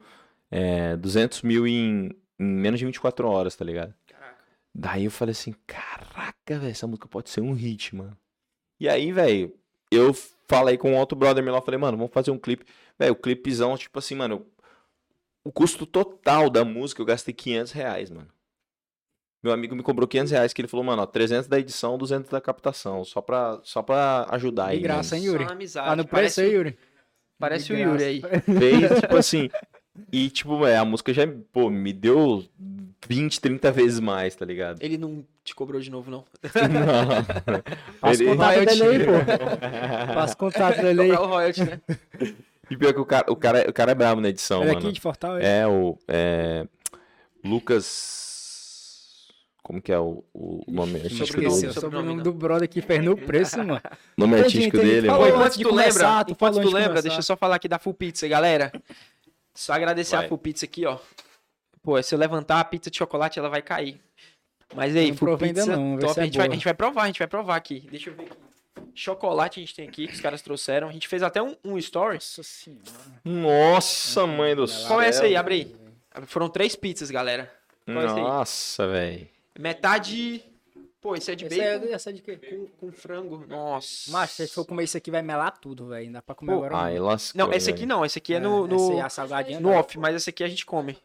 é, 200 mil em, em menos de 24 horas, tá ligado? Caraca. Daí eu falei assim, caraca, velho, essa música pode ser um hit, mano. E aí, velho, eu falei com um outro brother meu lá, falei, mano, vamos fazer um clipe. Velho, o clipezão, tipo assim, mano, o custo total da música eu gastei 500 reais, mano. Meu amigo me cobrou 500 reais, que ele falou, mano, ó, 300 da edição, 200 da captação, só pra, só pra ajudar De aí. graça, mano. hein, Yuri? Só amizade. Tá no parece, preço aí, Yuri? Parece o Yuri aí. graça. Fez, tipo assim, E, tipo, é, a música já, pô, me deu 20, 30 vezes mais, tá ligado? Ele não te cobrou de novo, não. Não. Passa o Ele- contato Royalty. dele aí, pô. Passa o contato dele aí. Cobrar o royalty, né? E pior que o cara, o cara, o cara é brabo na edição, Ele é mano. aqui de Fortal, é? É o. É, Lucas. Como que é o, o nome Ixi, artístico dele? o sobrenome, sobrenome não. do brother que fez no preço, mano. O nome artístico dele, Falou mano. antes Enquanto de tu lembra, começar, tu falou tu antes de lembra, deixa eu só falar aqui da Full Pizza, galera. Só agradecer Vai. a Full Pizza aqui, ó. Pô, se eu levantar a pizza de chocolate, ela vai cair. Mas aí, Não Full ainda não, top. é a, gente vai, a gente vai provar, a gente vai provar aqui. Deixa eu ver aqui. Chocolate a gente tem aqui, que os caras trouxeram. A gente fez até um, um story. Nossa senhora. Nossa, mãe do céu. Qual é essa aí? Abre aí. Foram três pizzas, galera. Qual é? Nossa, velho. Metade... Pô, esse é de Essa bacon é, essa é de quê? com, com frango. Nossa. Macho, se for comer isso aqui, vai melar tudo, velho. Não dá pra comer Pô, agora. Ai, lascou. Não, esse aqui não. Esse aqui é, no, no, Essa aí, a salgadinha. no off, mas esse aqui a gente come.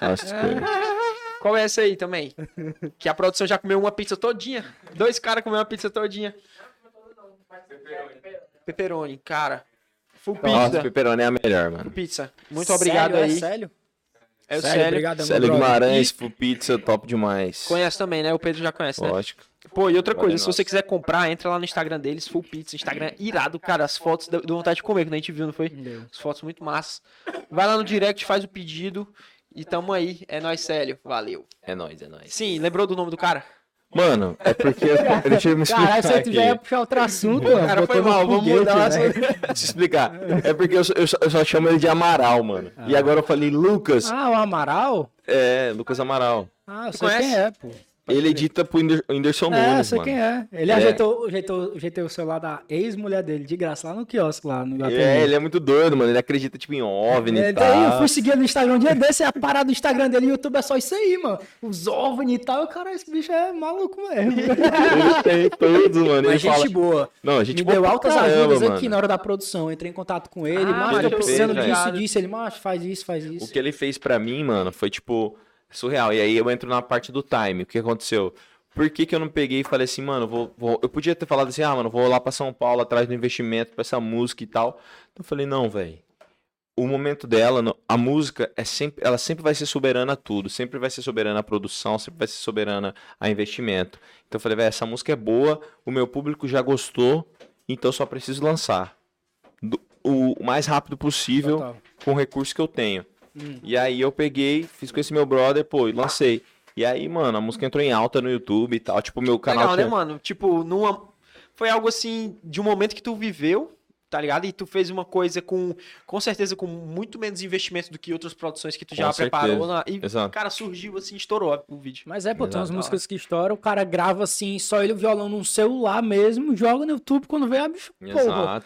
Lascou. Qual é essa aí também? Que a produção já comeu uma pizza todinha. Dois caras comeram uma pizza todinha. Pepperoni, cara. Full Nossa, pizza. pepperoni é a melhor, mano. Full pizza. Muito obrigado Sério, aí. É sério? É o Sério, Célio. obrigado, Célio. Guimarães, full pizza, top demais. Conhece também, né? O Pedro já conhece, né? Lógico. Pô, e outra Vale coisa, se nossa. você quiser comprar, entra lá no Instagram deles, Full Pizza. Instagram é irado, cara. As fotos deu vontade de comer, que a gente viu, não foi? Deu. As fotos muito massas. Vai lá no direct, faz o pedido. E tamo aí. É nóis, Célio. Valeu. É nóis, é nóis. Sim, lembrou do nome do cara? Mano, é porque. Deixa eu me explicar. Caralho, se eu aqui. tiver ia puxar outro assunto, mano. Cara, foi mal, vamos mudar assunto. Deixa eu explicar. É porque eu só, eu só- eu só chamo ele de Amaral, mano. E agora eu falei Lucas. Ah, o Amaral? É, Lucas Amaral. Ah, eu sei conhece? quem é, pô. Ele edita pro Inder- Whindersson É, eu Nunes, sei mano. quem é. Ele É. ajeitou, ajeitou, ajeitou o celular da ex-mulher dele, de graça, lá no quiosque, lá no Iguatemi. É, ele é muito doido, mano. Ele acredita, tipo, em OVNI É, e daí eu tal. fui seguir no Instagram um dia desse, a parada do Instagram dele, YouTube é só isso aí, mano. Os OVNI e tal, cara, esse bicho é maluco mesmo. Ele tem todos, mano. Ele Mas gente fala... boa. Não, a gente Me boa deu altas caramba, ajudas mano. aqui na hora da produção. Eu entrei em contato com ele, Ah, macho, ele tô precisando fez, disso, disso. Ele, macho, faz isso, faz O isso. que ele fez pra mim, mano, foi tipo surreal. E aí eu entro na parte do time. O que aconteceu? Por que, que eu não peguei e falei assim, mano, vou, vou- eu podia ter falado assim, ah, mano, vou lá pra São Paulo atrás do investimento pra essa música e tal. Então eu falei, não, velho. O momento dela, a música é sempre, ela sempre vai ser soberana a tudo, sempre vai ser soberana a produção, sempre vai ser soberana a investimento. Então eu falei, velho, essa música é boa, o meu público já gostou, então eu só preciso lançar do- o, o mais rápido possível Total. com o recurso que eu tenho. Hum. E aí eu peguei, fiz com esse meu brother, pô, e lancei. E aí, mano, a música entrou em alta no YouTube e tal. Tipo, meu canal Legal, né, tinha... mano? Tipo, numa... foi algo assim, de um momento que tu viveu, tá ligado? E tu fez uma coisa com, com certeza, com muito menos investimento do que outras produções que tu Com já certeza. preparou. Na... E, Exato. cara, surgiu assim, estourou o vídeo. Mas é, pô, tem umas Exato. músicas que estouram, o cara grava assim, só ele o violão num celular mesmo, joga no YouTube quando vê a bicho, porra.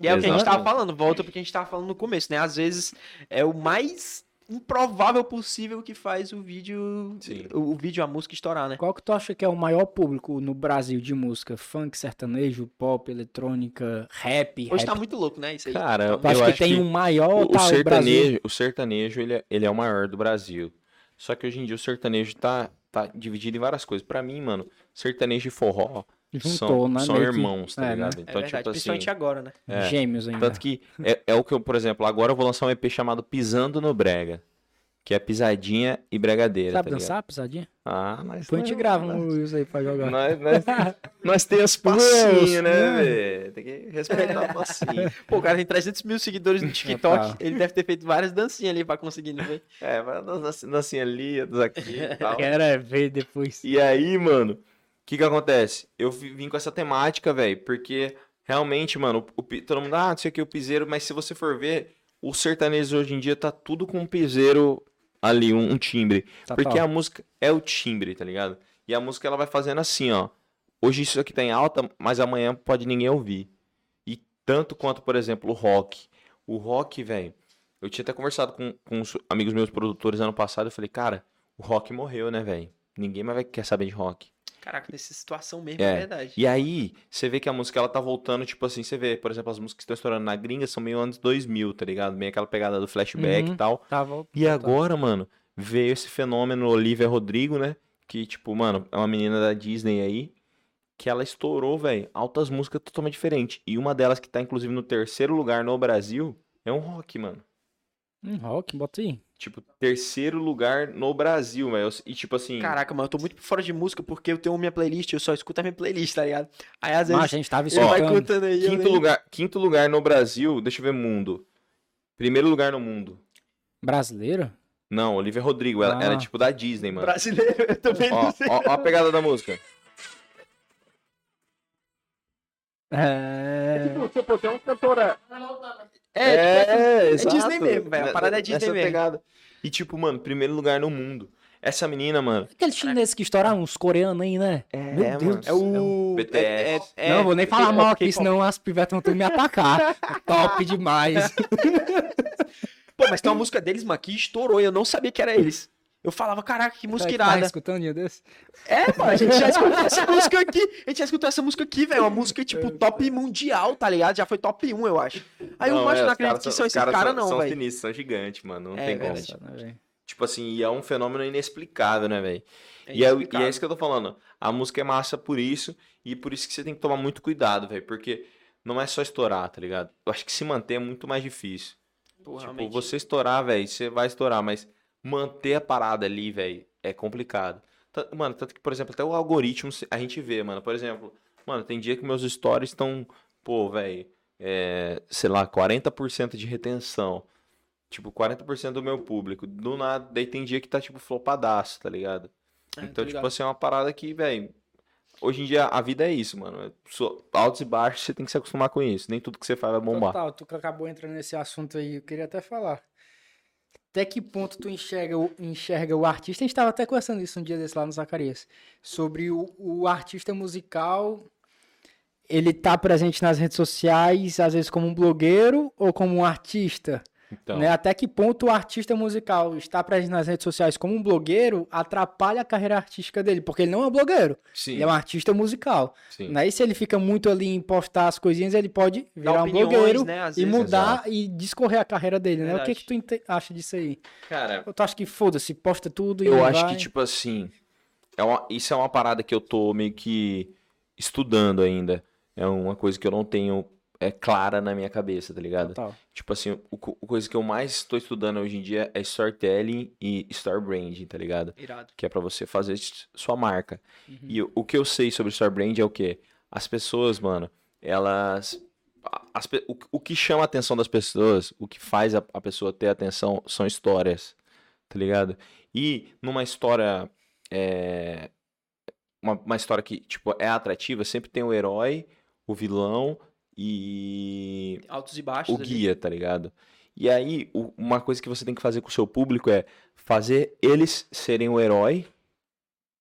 E é o que a gente tava falando, volta porque a gente tava falando no começo, né? Às vezes é o mais improvável possível que faz o vídeo, Sim. o, o vídeo, a música estourar, né? Qual que tu acha que é o maior público no Brasil de música? Funk, sertanejo, pop, eletrônica, rap? Hoje rap? tá muito louco, né? Isso aí. Cara, Tu acha eu que acho tem que um maior, o, o tá, o sertanejo, o sertanejo ele, é, ele é o maior do Brasil. Só que hoje em dia o sertanejo tá, tá dividido em várias coisas. Pra mim, mano, sertanejo e forró Juntou, são, né? são Meio que- irmãos, tá é, né? ligado? É Então, verdade, tipo assim, principalmente agora, né? é. Gêmeos ainda. Tanto que é, é o que eu, por exemplo, agora eu vou lançar um EP chamado Pisando no Brega. Que é pisadinha e bregadeira. Sabe tá ligado? dançar, pisadinha? Ah, nós. Depois a gente grava nós- um isso aí pra jogar. Nós, nós, nós temos passinho, né, velho? Tem que respeitar o passinho. Pô, o cara tem 300 mil seguidores no TikTok. Ele deve ter feito várias dancinhas ali pra conseguir, não foi? É, vai dançar dancinha ali, outras aqui e tal. Quero é ver depois. E aí, mano, que que acontece? Eu vi- vim com essa temática, velho, porque realmente, mano, o, o todo mundo, ah, não sei o que, o piseiro, mas se você for ver, o sertanejo hoje em dia tá tudo com um piseiro ali, um, um timbre. Tá, Porque tá. a música é o timbre, tá ligado? E a música ela vai fazendo assim, ó. Hoje isso aqui tá em alta, mas amanhã pode ninguém ouvir. E tanto quanto, por exemplo, o rock. O rock, velho. Eu tinha até conversado com, com uns amigos meus produtores ano passado. Eu falei, cara, o rock morreu, né, velho? Ninguém mais vai quer saber de rock. Caraca, nessa situação mesmo, É. é verdade. E aí, você vê que a música ela tá voltando, tipo assim, você vê, por exemplo, as músicas que estão estourando na gringa são meio anos 2000, tá ligado? Meio aquela pegada do flashback Uhum. e tal. Tava, E agora, mano, veio esse fenômeno Olivia Rodrigo, né? Que, tipo, mano, é uma menina da Disney aí. Que ela estourou, velho. Altas músicas totalmente diferentes. E uma delas que tá, inclusive, no terceiro lugar no Brasil é um rock, mano. Um rock, bota aí. Tipo, terceiro lugar no Brasil, velho. E tipo assim. Caraca, mano, eu tô muito fora de música porque eu tenho minha playlist, eu só escuto a minha playlist, tá ligado? Aí às Mas a vezes gente tava vai escutando. contando aí. quinto nem- lugar, quinto lugar no Brasil, deixa eu ver mundo. Primeiro lugar no mundo. Brasileiro? Não, Olivia Rodrigo, ela, Ah. ela é tipo da Disney, mano. Brasileiro, eu também Ó, não sei. ó, ó a pegada da música. É. Tipo, pô, tem uma cantora. É, é exato. Disney mesmo, velho. A Né- parada é Disney mesmo. pegada. E tipo, mano, primeiro lugar no mundo. Essa menina, mano. Aquele chinês que estoura uns coreanos aí, né? É, Meu Deus. É o. BTS. É, é, é, não, vou nem falar é mal aqui, senão as pivetas vão tudo me atacar. Top demais. Pô, mas tem uma música deles, mano, que estourou e eu não sabia que era eles. Eu falava, caraca, que música Você tava irada. escutando um dia desse? É, mano, a gente já escutou essa música aqui. A gente já escutou essa música aqui, velho. Uma música, tipo, top mundial, tá ligado? Já foi top 1, eu acho. Aí eu não, acho, é, não acredito que são- são esses caras, são- não, São velho. sinistros, são gigantes, mano. Não É, tem como. Né? Tipo assim, e é um fenômeno inexplicável, né, velho? É E, é, e é isso que eu tô falando. A música é massa por isso, e por isso que você tem que tomar muito cuidado, velho. Porque não é só estourar, tá ligado? Eu acho que se manter é muito mais difícil. Pô, tipo, realmente. você estourar, velho, você vai estourar, mas manter a parada ali, velho, é complicado. Tan- Mano, tanto que, por exemplo, até o algoritmo a gente vê, mano. Por exemplo, mano, tem dia que meus stories estão, pô, velho, é, sei lá, 40% de retenção. Tipo, 40% do meu público. Do nada, daí tem dia que tá, tipo, flopadaço, tá ligado? É, Então, tipo assim, é uma parada que, velho. Hoje em dia a vida é isso, mano. É Altos e baixos, você tem que se acostumar com isso. Nem tudo que você faz vai bombar. Total, tu acabou entrando nesse assunto aí, eu queria até falar. Até que ponto tu enxerga o, enxerga o artista? A gente estava até conversando isso um dia desse lá no Zacarias. Sobre o, o artista musical, ele tá presente nas redes sociais, às vezes como um blogueiro ou como um artista. Então, né? Até que ponto o artista musical está presente nas redes sociais como um blogueiro atrapalha a carreira artística dele, porque ele não é um blogueiro, sim, ele é um artista musical. sim. Né? E se ele fica muito ali em postar as coisinhas, ele pode virar um opiniões, blogueiro né, às e vezes, mudar e discorrer a carreira dele, né? O que, Verdade. que tu acha disso aí? Cara, tu acha que foda-se, posta tudo e eu acho vai? que, tipo assim. É uma, isso é uma parada que eu tô meio que estudando ainda. É uma coisa que eu não tenho é, clara na minha cabeça, tá ligado? Total. Tipo assim, o, coisa que eu mais estou estudando hoje em dia é storytelling e story branding, tá ligado? Irado. Que é pra você fazer sua marca. Uhum. E o, o que eu sei sobre story brand é o quê? As pessoas, mano, elas. as o, o que chama a atenção das pessoas, o que faz a, a pessoa ter atenção são histórias, tá ligado? E numa história. é, uma, uma história que, tipo, é atrativa, sempre tem o herói, o vilão e Altos e baixos. o ali. guia, tá ligado? E aí, o- uma coisa que você tem que fazer com o seu público é fazer eles serem o herói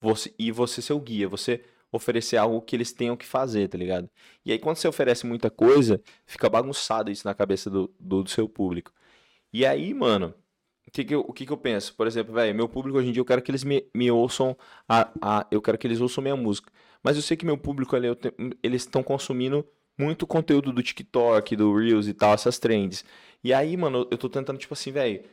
você, e você ser o guia. Você oferecer algo que eles tenham que fazer, tá ligado? E aí, quando você oferece muita coisa, fica bagunçado isso na cabeça do, do, do seu público. E aí, mano, o que que eu, o que que eu penso? Por exemplo, velho, meu público hoje em dia, eu quero que eles me, me ouçam, a, a, eu quero que eles ouçam minha música. Mas eu sei que meu público ali, te- eles estão consumindo muito conteúdo do TikTok, do Reels e tal, essas trends. E aí, mano, eu tô tentando, tipo assim, velho,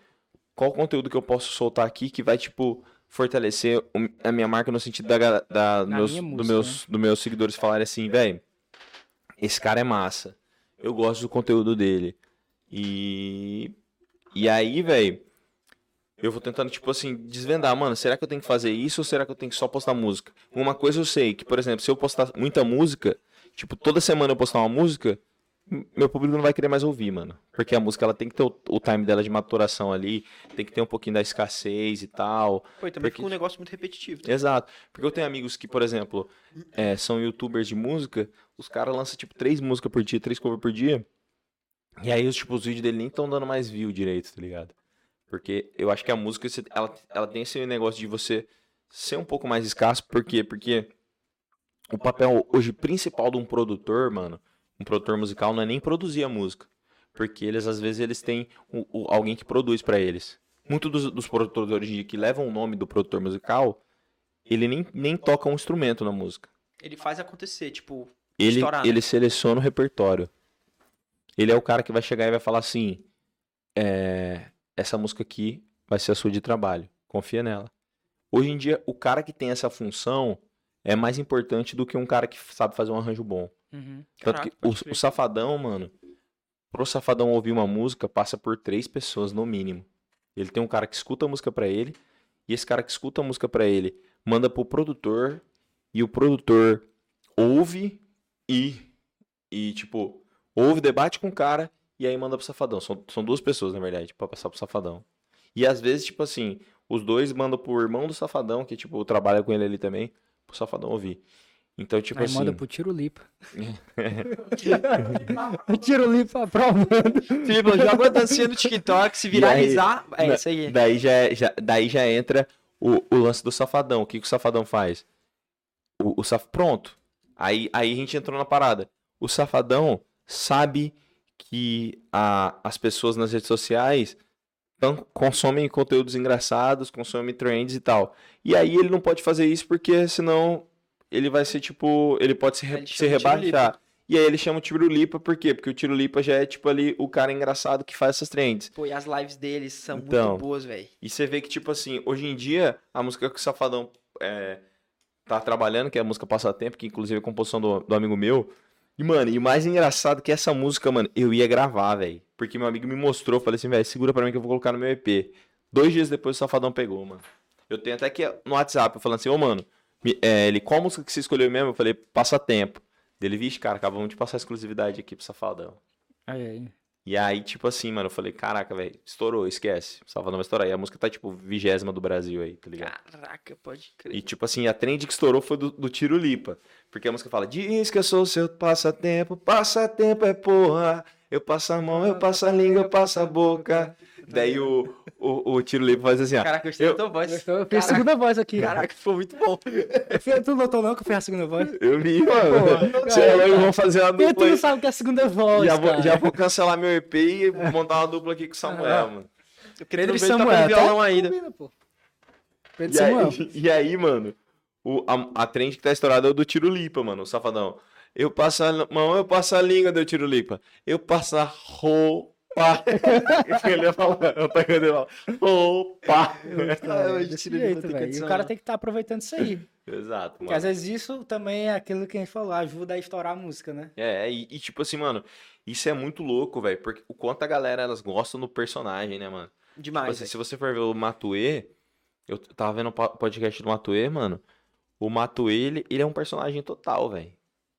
qual conteúdo que eu posso soltar aqui que vai, tipo, fortalecer a minha marca no sentido da, da, meus, minha do música, meus, do meus seguidores falarem assim, velho, esse cara é massa. Eu gosto do conteúdo dele. E. E aí, velho, eu vou tentando, tipo assim, desvendar, mano, será que eu tenho que fazer isso ou será que eu tenho que só postar música? Uma coisa eu sei, que, por exemplo, se eu postar muita música, tipo, toda semana eu postar uma música, meu público não vai querer mais ouvir, mano. Porque a música, ela tem que ter o, o time dela de maturação ali, tem que ter um pouquinho da escassez e tal. Pô, e também Porque- fica um negócio muito repetitivo. tá? Exato. Porque eu tenho amigos que, por exemplo, é, são youtubers de música, os caras lançam, tipo, três músicas por dia, três covers por dia. E aí, os, tipo, os vídeos dele nem estão dando mais view direito, tá ligado? Porque eu acho que a música, ela, ela tem esse negócio de você ser um pouco mais escasso. Por quê? Porque o papel hoje principal de um produtor, mano, um produtor musical, não é nem produzir a música. Porque eles, às vezes, eles têm o- o- alguém que produz pra eles. Muitos dos, dos produtores hoje em dia que levam o nome do produtor musical, ele nem, nem toca um instrumento na música. Ele faz acontecer, tipo, Ele, Estourar, né? ele seleciona o repertório. Ele é o cara que vai chegar e vai falar assim: é, essa música aqui vai ser a sua de trabalho. Confia nela. Hoje em dia, o cara que tem essa função é mais importante do que um cara que sabe fazer um arranjo bom. Uhum. Tanto Caraca, que o, o Safadão, mano, pro Safadão ouvir uma música, passa por três pessoas no mínimo. Ele tem um cara que escuta a música pra ele, e esse cara que escuta a música pra ele manda pro produtor, e o produtor ouve e, e tipo, ouve, debate com o cara, e aí manda pro Safadão. São, são duas pessoas, na verdade, pra passar pro Safadão. E às vezes, tipo assim, os dois mandam pro irmão do Safadão, que, tipo, trabalha com ele ali também, pro Safadão ouvir. Então, tipo Aí assim. manda pro Tiro Lipa. Tiro Lipa aprovando. Felipe, joga uma dancinha no TikTok, se viralizar. É isso aí. Daí já, é- já- daí já entra o, o lance do Safadão. O que, que o Safadão faz? O, o saf... Pronto. Aí, aí a gente entrou na parada. O Safadão sabe que a, as pessoas nas redes sociais tão- consomem conteúdos engraçados, consomem trends e tal. E aí ele não pode fazer isso porque senão ele vai ser tipo. Ele pode se, re- Ele se rebaixar. E aí ele chama o Tirulipa, por quê? Porque o Tirulipa já é tipo ali o cara engraçado que faz essas trends. Pô, e as lives deles são Então. muito boas, velho. E você vê que, tipo assim, hoje em dia, a música que o Safadão é, tá trabalhando, que é a música Passatempo, que inclusive é a composição do, do amigo meu. E, mano, e o mais engraçado que essa música, mano, eu ia gravar, velho. Porque meu amigo me mostrou, falei assim, velho, segura pra mim que eu vou colocar no meu EP. Dois dias depois o Safadão pegou, mano. Eu tenho até aqui no WhatsApp, eu falando assim, ô, mano, me- é, ele, qual música que você escolheu mesmo? Eu falei, Passatempo. Dele, vixe, cara, acabamos de passar exclusividade aqui pro Safadão. Aí, aí. E aí, tipo assim, mano, eu falei, caraca, velho, estourou, esquece. Safadão vai estourar. E a música tá, tipo, vigésima do Brasil aí, tá ligado? Caraca, pode crer. E, tipo assim, a trend que estourou foi do, do Tiro Lipa. Porque a música fala, diz que eu sou seu passatempo, passatempo é porra. Eu passo a mão, eu passo a língua, eu passo a boca. Daí o, o, o Tiro Lipa faz assim, ó. Caraca, eu tua voz. Eu fiz a segunda voz aqui. Caraca, ficou muito bom. Eu fiz- Tu notou não que eu fiz a segunda voz? Eu vi, mano. Você é louco, vamos fazer uma Porque tu dupla não sabe o que é a segunda voz, Já vou, cara. já vou cancelar meu EP e montar uma dupla aqui com o Samuel, mano. Eu Pedro e Samuel. violão tá ainda. combina, pô. Pedro E e Samuel. aí, e aí, mano, o, a, a trend que tá estourada é o do Tiro Lipa, mano, o safadão. Eu passo a mão, eu passo a língua do Tiro Lipa. Eu passo a roupa. Ele ia falar, eu tô. Roupa. Ah, É, jeito, o cara tem que estar aproveitando isso aí. Exato, Porque às mano. vezes isso também é aquilo que a gente falou, ajuda a estourar a música, né? É, e, e tipo assim, mano, isso é muito louco, velho, porque o quanto a galera, elas gostam do personagem, né, mano? Tipo Demais. assim, velho. se você for ver o Matue, eu tava vendo o po- podcast do Matue, mano. O Matue, ele, ele é um personagem total, velho.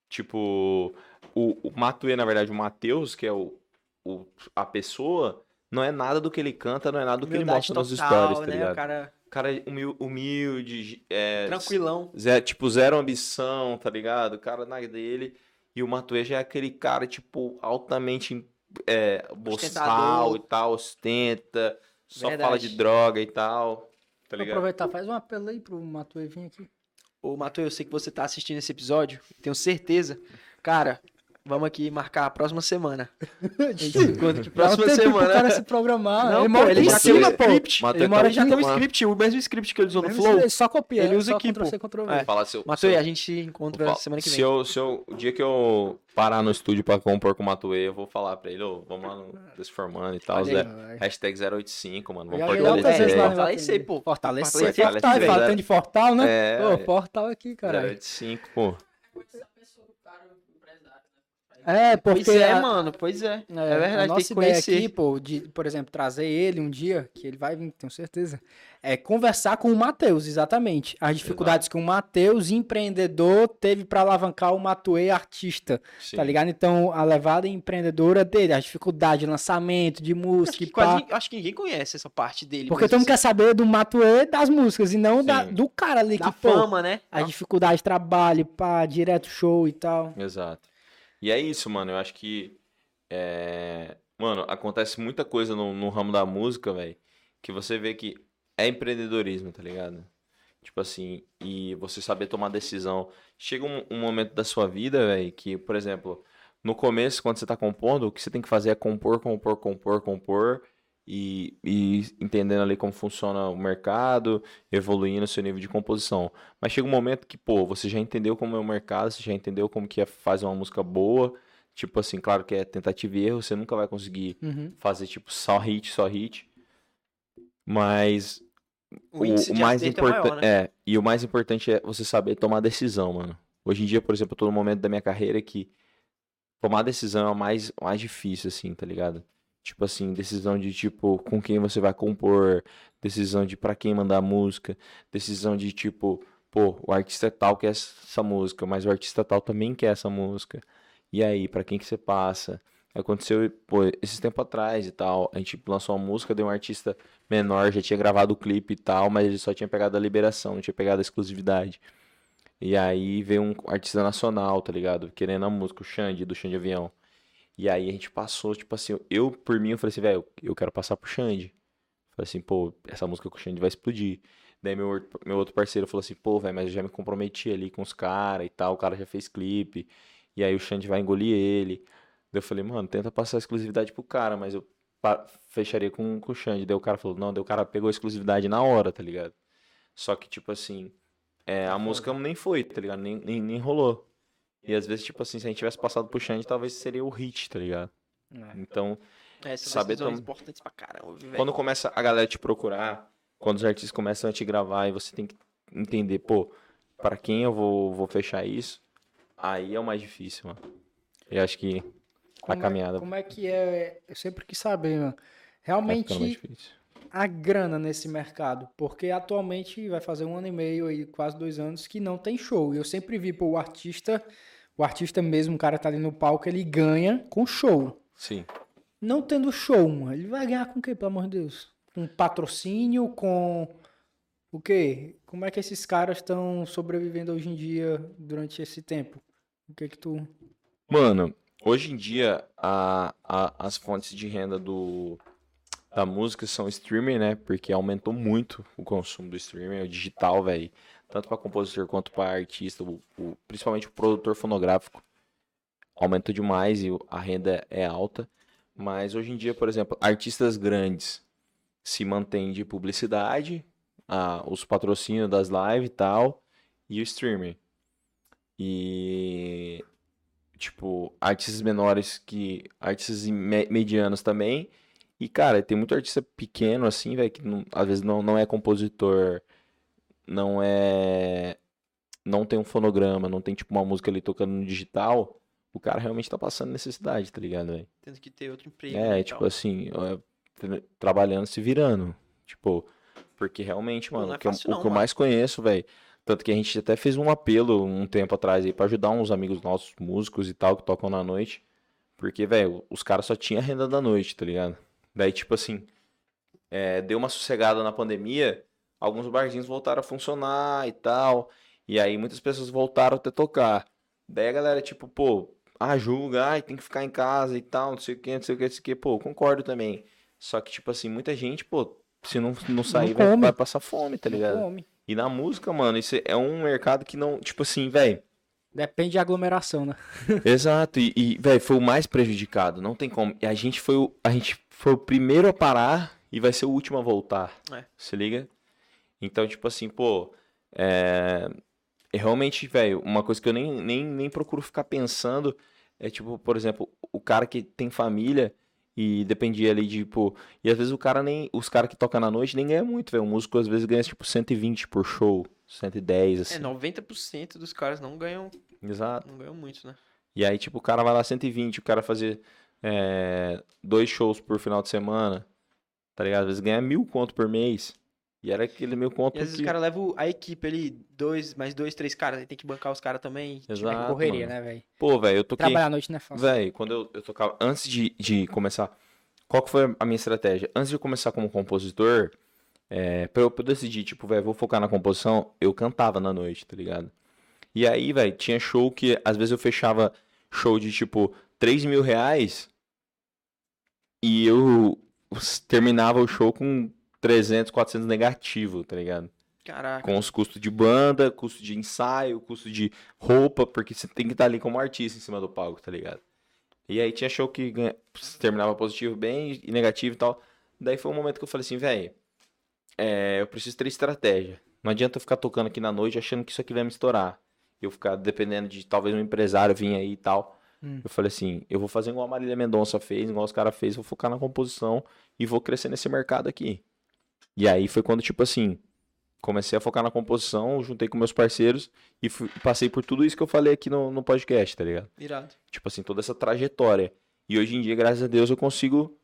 Tipo, o, o Matue, na verdade, o Matheus, que é o, o, a pessoa, não é nada do que ele canta, não é nada do que ele Humildade mostra nas total, stories, tá né? ligado? O cara O cara é humil- humilde, é, tranquilão. Zé, tipo, zero ambição, tá ligado? O cara na dele. E o Matuê já é aquele cara, tipo, altamente é, boçal Ostentador. e tal, ostenta, só fala Verdade. de droga e tal. Tá Vou ligado? aproveitar, faz um apelo aí pro Matuê vir aqui. Ô, Matheus, eu sei que você tá assistindo esse episódio, tenho certeza. Cara, vamos aqui marcar a próxima semana. Encontra aqui próxima semana. cara se programar. Não, ele pô, mora ele já em tem um cima, pô. script. Matuê Ele mora Ele já tem um script, o mesmo script que ele usou no Flow. ele Só copia, Ele usa aqui, pô. É. Fala seu, Matheus, seu- a gente se encontra semana que vem. Se eu, se eu, o dia que eu parar no estúdio pra compor com o Matuê, eu vou falar pra ele, ô, vamos lá no Desformando e tal. Zé, hashtag 085, mano. Vamos fortalecer. fortalecer, pô. Fortalecer, Fortalecer, Fortal, fortalecer. fala tanto de Fortal, né? É, Pô, ué. Fortal aqui, caralho. 085, pô. É, porque... Pois é, a- mano, pois é. É, É, verdade, a tem nossa que ideia conhecer. aqui, pô, de, por exemplo, trazer ele um dia, que ele vai vir, tenho certeza, é conversar com o Matheus, exatamente. As dificuldades que o Matheus, empreendedor, teve pra alavancar o Matuê artista, Sim. tá ligado? Então, a levada empreendedora dele, as dificuldades de lançamento, de Acho música que, e pá. quase, acho que ninguém conhece essa parte dele. Porque todo mundo assim, quer saber do Matuê das músicas e não da, do cara ali da que, pô, fama, né? as dificuldades de trabalho, pá, direto show e tal. Exato. E é isso, mano. Eu acho que. é, Mano, acontece muita coisa no, no ramo da música, velho. Que você vê que é empreendedorismo, tá ligado? Tipo assim, e você saber tomar decisão. Chega um, um momento da sua vida, velho, que, por exemplo, no começo, quando você tá compondo, o que você tem que fazer é compor, compor, compor, compor. E, e entendendo ali como funciona o mercado, evoluindo o seu nível de composição. Mas chega um momento que, pô, você já entendeu como é o mercado, você já entendeu como que é fazer uma música boa. Tipo assim, claro que é tentativa e erro, você nunca vai conseguir Uhum. fazer tipo só hit, só hit. Mas O índice de mais acerto é maior, importante né? é, e o mais importante é você saber tomar decisão, mano. Hoje em dia, por exemplo, eu tô no momento da minha carreira que tomar decisão é o mais, o mais difícil, assim, tá ligado? Tipo assim, decisão de tipo, com quem você vai compor, decisão de pra quem mandar música, decisão de tipo, pô, o artista tal quer essa música, mas o artista tal também quer essa música. E aí, pra quem que você passa? Aconteceu, pô, esses tempo atrás e tal, a gente lançou uma música de um artista menor, já tinha gravado o clipe e tal, mas ele só tinha pegado a liberação, não tinha pegado a exclusividade. E aí veio um artista nacional, tá ligado? Querendo a música, o Xande, do Xande Avião. E aí a gente passou, tipo assim, eu por mim, eu falei assim, velho, eu quero passar pro Xande. Falei assim, pô, essa música com o Xande vai explodir. Daí meu, outro- meu outro parceiro falou assim, pô, velho, mas eu já me comprometi ali com os caras e tal, o cara já fez clipe. E aí o Xande vai engolir ele. Daí eu falei, mano, tenta passar a exclusividade pro cara, mas eu fecharia com, com o Xande. Daí o cara falou, não, daí o cara pegou a exclusividade na hora, tá ligado? Só que, tipo assim, é, a música nem foi, tá ligado? Nem, nem, nem rolou. E às vezes, tipo assim, se a gente tivesse passado pro Xande, talvez seria o hit, tá ligado? É. Então, É, Saber decisões tom- importantes pra caramba, velho. quando começa a galera te procurar, quando os artistas começam a te gravar e você tem que entender, pô, para quem eu vou, vou fechar isso, aí é o mais difícil, mano. Eu acho que a Como é- caminhada como é que é? Eu sempre quis saber, mano. Realmente, a grana nesse mercado, porque atualmente vai fazer um ano e meio aí, quase dois anos, que não tem show. E eu sempre vi, pô, o artista, o artista mesmo, o cara tá ali no palco, ele ganha com show. Sim. Não tendo show, mano, ele vai ganhar com o quê, pelo amor de Deus? Com patrocínio, com o quê? Como é que esses caras estão sobrevivendo hoje em dia durante esse tempo? O que que tu... Mano, hoje em dia a, a- as fontes de renda do, da música são streaming, né? Porque aumentou muito o consumo do streaming, o digital, velho. Tanto para compositor quanto para artista, o- o- principalmente o produtor fonográfico. Aumentou demais e a renda é alta. Mas hoje em dia, por exemplo, artistas grandes se mantêm de publicidade, a- os patrocínios das lives e tal, e o streaming. E tipo, artistas menores que. Artistas me- medianos também. E, cara, tem muito artista pequeno, assim, velho, que não- às vezes não, não é compositor, não é. Não tem um fonograma, não tem, tipo, uma música ali tocando no digital. O cara realmente tá passando necessidade, tá ligado, velho? Tendo que ter outro emprego É, tipo tal. assim, é, tra- trabalhando, se virando. Tipo, porque realmente, mano, não é o que eu, fácil o não, que eu mais conheço, velho. Tanto que a gente até fez um apelo um tempo atrás aí pra ajudar uns amigos nossos, músicos e tal, que tocam na noite. Porque, velho, os caras só tinham renda da noite, tá ligado? Daí, tipo assim, é, deu uma sossegada na pandemia, alguns barzinhos voltaram a funcionar e tal. E aí muitas pessoas voltaram até tocar. Daí a galera, tipo, pô, ah, julga, ai, tem que ficar em casa e tal, não sei o que, não sei o que, não sei o que. Pô, concordo também. Só que, tipo assim, muita gente, pô, se não, não sair, vai, come. vai passar fome, tá Não ligado? come. E na música, mano, isso é um mercado que não, tipo assim, velho. Depende de aglomeração, né? Exato, e, e velho, foi o mais prejudicado, não tem como. E a gente foi o, a gente foi o primeiro a parar e vai ser o último a voltar. É. Se liga? Então, tipo assim, pô, é, é realmente, velho, uma coisa que eu nem, nem, nem procuro ficar pensando é, tipo, por exemplo, o cara que tem família e dependia ali de, tipo, e às vezes o cara nem, os caras que tocam na noite nem ganham muito, velho. O músico às vezes ganha, tipo, 120 por show, 110, É, assim. 90% dos caras não ganham, Exato. não ganham muito, né? E aí, tipo, o cara vai lá 120, o cara fazer é, dois shows por final de semana, tá ligado? Às vezes ganha mil conto por mês. E era aquele mil conto E às vezes que... o cara leva a equipe ali, dois, mais dois, três caras, aí tem que bancar os caras também. tipo, Exato. Ah, Correria, mano. né, velho? Pô, velho, eu toquei... Trabalhar à noite não é fácil. Véi, quando eu, eu tocava, antes de, de começar, qual que foi a minha estratégia? Antes de eu começar como compositor, é, pra eu, pra eu decidir, tipo, velho, vou focar na composição, eu cantava na noite, tá ligado? E aí, velho, tinha show que, às vezes eu fechava show de, tipo, 3 mil reais e eu terminava o show com 300, 400 negativo, tá ligado? Caraca. Com os custos de banda, custo de ensaio, custo de roupa, porque você tem que estar ali como artista em cima do palco, tá ligado? E aí tinha show que ganha- terminava positivo bem e negativo e tal. Daí foi um momento que eu falei assim, velho, eu preciso ter estratégia. Não adianta eu ficar tocando aqui na noite achando que isso aqui vai me estourar. Eu ficar dependendo de talvez um empresário vir aí e tal. Hum. Eu falei assim, eu vou fazer igual a Marília Mendonça fez, igual os caras fez, vou focar na composição e vou crescer nesse mercado aqui. E aí foi quando, tipo assim, comecei a focar na composição, juntei com meus parceiros e fui- passei por tudo isso que eu falei aqui no, no podcast, tá ligado? Irado. Tipo assim, toda essa trajetória. E hoje em dia, graças a Deus, eu consigo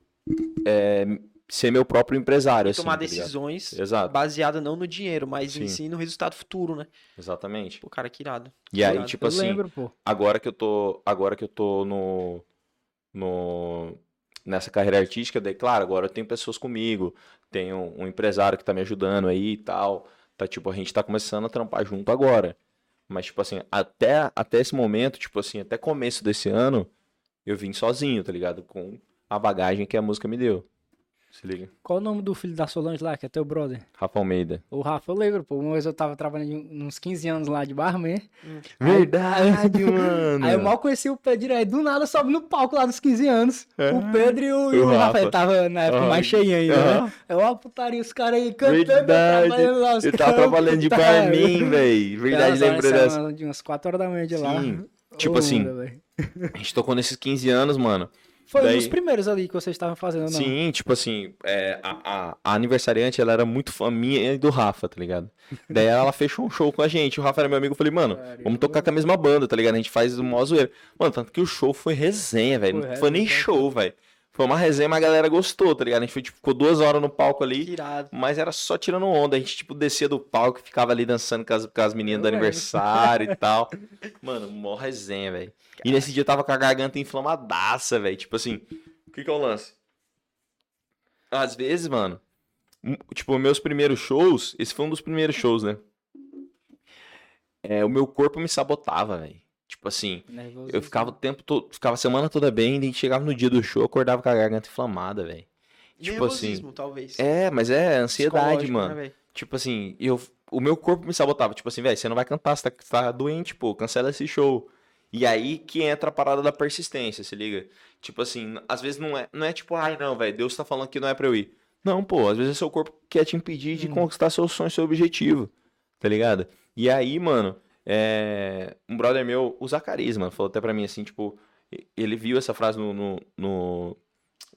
é, ser meu próprio empresário, assim, Tomar tá decisões Exato, baseada não no dinheiro, mas em Sim. si no resultado futuro, né? exatamente. Pô, cara, que irado. E aí, Irado. tipo Eu assim, lembro, pô. agora que eu tô, agora que eu tô no, no nessa carreira artística, daí, claro, agora eu tenho pessoas comigo, tenho um empresário que tá me ajudando aí e tal. Tá tipo, a gente tá começando a trampar junto agora. Mas tipo assim, até até esse momento, tipo assim, até começo desse ano, eu vim sozinho, tá ligado? Com a bagagem que a música me deu. Se liga. Qual o nome do filho da Solange lá, que é teu brother? Rafa Almeida. O Rafa, eu lembro, pô. Uma vez eu tava trabalhando uns 15 anos lá de barman. Verdade, mano. Aí eu mal conheci o Pedro, aí do nada sobe no palco lá dos 15 anos. O Pedro e o, e É. O o Rafa. Rafael tava na época Aham. mais cheinho ainda, Aham. né? Eu, ó, putaria, os caras aí cantando, Verdade. trabalhando lá. Os Ele tava trabalhando de puta, barman, velho. Verdade, horas dessa. De umas 4 horas da manhã de lá. Sim. Tipo Ô, assim, onda. A gente tocou nesses 15 anos, mano. Foi um daí- dos primeiros ali que vocês estavam fazendo, não? Sim, tipo assim, é, a, a, a aniversariante, ela era muito fã minha e do Rafa, tá ligado? Daí ela fechou um show com a gente. O Rafa era meu amigo, eu falei, mano, vamos tocar com a mesma banda, tá ligado? A gente faz o maior zoeira. Mano, tanto que o show foi resenha, velho. Não foi nem show, velho. Foi uma resenha, mas a galera gostou, tá ligado? A gente foi, tipo, ficou duas horas no palco ali. irado. Mas era só tirando onda. A gente, tipo, descia do palco e ficava ali dançando com as, com as meninas do lembro. aniversário e tal. Mano, mó resenha, velho. E nesse dia eu tava com a garganta inflamadaça, velho. Tipo assim, o que que é o lance? Às vezes, mano, tipo, meus primeiros shows, esse foi um dos primeiros shows, né? É, o meu corpo me sabotava, velho. Tipo assim, Nervoso, eu ficava o tempo todo, ficava a semana toda bem, e chegava no dia do show, acordava com a garganta inflamada, velho. Tipo assim, talvez. É, mas é ansiedade, Psicológico, mano. né? Tipo assim, eu, o meu corpo me sabotava. Tipo assim, velho, você não vai cantar, você tá, tá doente, pô, cancela esse show. E aí que entra a parada da persistência, se liga? Tipo assim, às vezes não é, não é tipo, ai não, velho, Deus tá falando que não é pra eu ir. Não, pô, às vezes é seu corpo quer te impedir de conquistar seu sonho, seu objetivo, tá ligado? E aí, mano, é, um brother meu, o Zacarias, mano, falou até pra mim assim, tipo, ele viu essa frase no, no, no,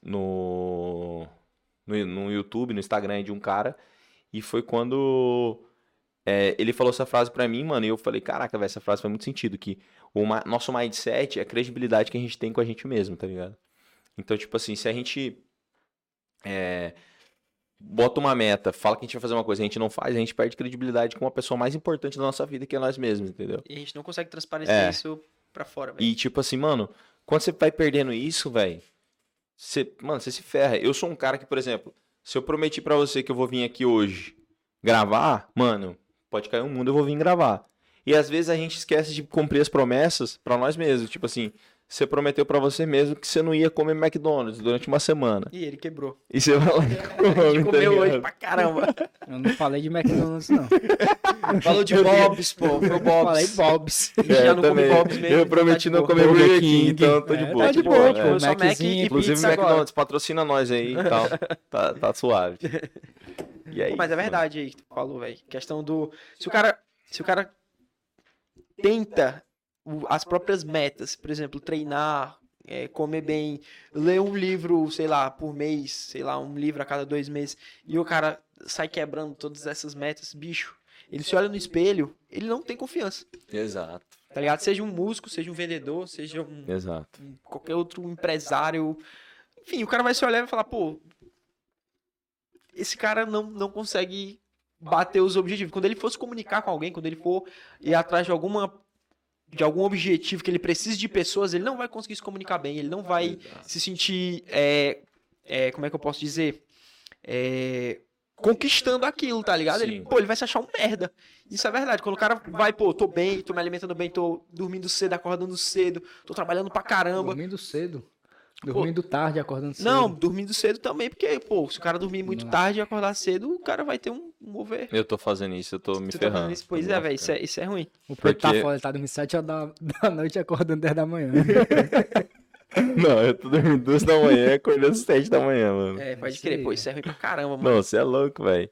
no, no, YouTube, no Instagram de um cara, e foi quando é, ele falou essa frase pra mim, mano, e eu falei, caraca, velho, essa frase faz muito sentido, que o nosso mindset é a credibilidade que a gente tem com a gente mesmo, tá ligado? Então, tipo assim, se a gente é, bota uma meta, fala que a gente vai fazer uma coisa e a gente não faz, a gente perde credibilidade com a pessoa mais importante da nossa vida, que é nós mesmos, entendeu? E a gente não consegue transparecer É. isso pra fora, velho. E tipo assim, mano, quando você vai perdendo isso, velho, você, mano, você se ferra. Eu sou um cara que, por exemplo, se eu prometi pra você que eu vou vir aqui hoje gravar, mano, pode cair um mundo, eu vou vir gravar. E às vezes a gente esquece de cumprir as promessas pra nós mesmos, tipo assim, você prometeu pra você mesmo que você não ia comer McDonald's durante uma semana. E ele quebrou. E você vai lá e come, gente tá comeu hoje pra caramba. Eu não falei de McDonald's, não. Falou de Bob's, pô. Foi Bob's. falei Bob's. É, já eu não come. Bob's mesmo. Eu prometi não comer Burger King, King. então eu tô de É, boa. tá de boa, é. pô. Só Mac e Inclusive, pizza agora. McDonald's patrocina nós aí e tal. Tá, tá suave. E aí, Pô, Mas é verdade aí que tu falou, velho. Questão do. Se o cara. Se o cara tenta as próprias metas, por exemplo, treinar, é, comer bem, ler um livro, sei lá, por mês, sei lá, um livro a cada dois meses, e o cara sai quebrando todas essas metas, bicho. Ele se olha no espelho, ele não tem confiança, Exato. tá ligado? Seja um músico, seja um vendedor, seja um, Exato. qualquer outro empresário. Enfim, o cara vai se olhar e vai falar, pô, esse cara não, não consegue bater os objetivos. Quando ele for se comunicar com alguém, quando ele for ir atrás de alguma de algum objetivo que ele precise de pessoas, ele não vai conseguir se comunicar bem, ele não vai se sentir, é, é, como é que eu posso dizer, É, conquistando aquilo, tá ligado? Ele, pô, ele vai se achar um merda. Isso é verdade. Quando o cara vai, pô, tô bem, tô me alimentando bem, tô dormindo cedo, acordando cedo, tô trabalhando pra caramba. Dormindo cedo. Dormindo tarde, acordando cedo. Não, dormindo cedo também, porque, pô, se o cara dormir muito Não. tarde e acordar cedo, o cara vai ter um, um mover. Eu tô fazendo isso, eu tô me tá ferrando. isso? Pois é, velho, isso é, isso é ruim. O Pedro tá Porque- fora, ele tá dormindo 7 horas da, da noite e acordando 10 da manhã. Não, eu tô dormindo duas da manhã e acordando sete da manhã, mano. É, pode crer, pô, é. isso é ruim pra caramba, mano. Não, você é louco, velho.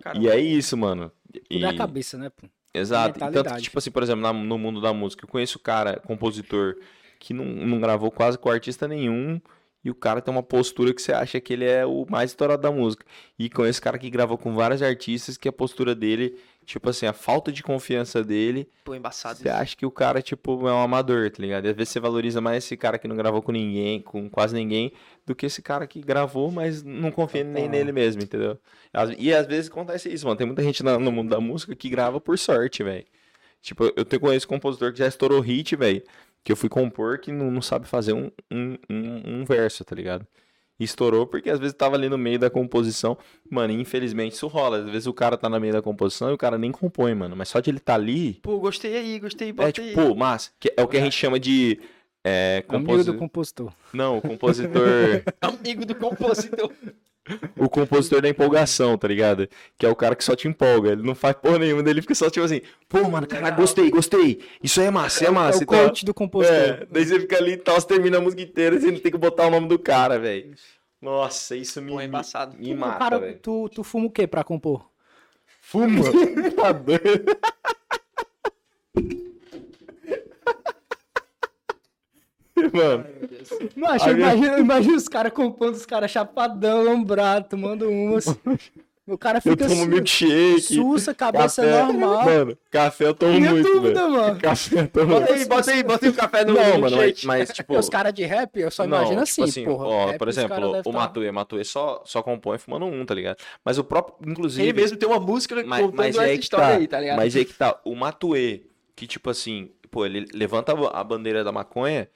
Caramba. E é isso, mano. E... É a cabeça, né, pô? Exato. E tanto que, tipo assim, por exemplo, na- no mundo da música, eu conheço cara, compositor, que não, não gravou quase com artista nenhum. e o cara tem uma postura que você acha que ele é o mais estourado da música. E com esse cara que gravou com vários artistas, que a postura dele, tipo assim, a falta de confiança dele, Pô, embaçado. você isso. acha que o cara, tipo, é um amador, tá ligado? E às vezes você valoriza mais esse cara que não gravou com ninguém, com quase ninguém, do que esse cara que gravou, mas não confia nem nele mesmo, entendeu? E às vezes acontece isso, mano. Tem muita gente no mundo da música que grava por sorte, velho. Tipo, eu tenho conheço compositor que já estourou hit, velho. Que eu fui compor que não, não sabe fazer um, um, um, um verso, tá ligado? E estourou porque às vezes tava ali no meio da composição. Mano, infelizmente isso rola. Às vezes o cara tá no meio da composição e o cara nem compõe, mano. Mas só de ele tá ali, Pô, gostei aí, gostei, bota é tipo, aí. pô, massa. Que é o que a gente chama de. É, Amigo do compositor. Não, o compositor. Amigo do compositor. o compositor da empolgação, tá ligado? Que é o cara que só te empolga. Ele não faz porra nenhuma, ele fica só tipo assim, pô, mano, cara, gostei, gostei. Isso aí é massa, é É massa. o e tal. coach do compositor. É, daí você fica ali e tal, você termina a música inteira e você não tem que botar o nome do cara, velho. Nossa, isso me, Pô, é embaçado. me Tu- mata, cara, tu, tu fuma o que pra compor? Fuma. tá doido. Mano, Macho, Aí- imagina, imagina os caras compondo, os caras chapadão, lombrado, tomando umas. O cara eu fica tomo su milkshake. sussa, cabeça café. normal. Mano, café eu tomo Minha muito, dúvida, velho. mano. Café eu tomo Bota aí, bota aí, bota aí o café no Não, no mano, mas, mas, tipo... Os caras de rap, eu só Não, imagino tipo assim, porra. ó, rap, por exemplo, o Matue, Matue só, só compõe fumando um, tá ligado? Mas o próprio, inclusive... Ele mesmo tem uma música mas, contando mas essa é que história tá, aí, tá ligado? Mas é que tá, o Matue, que tipo assim, pô, ele levanta a bandeira da maconha,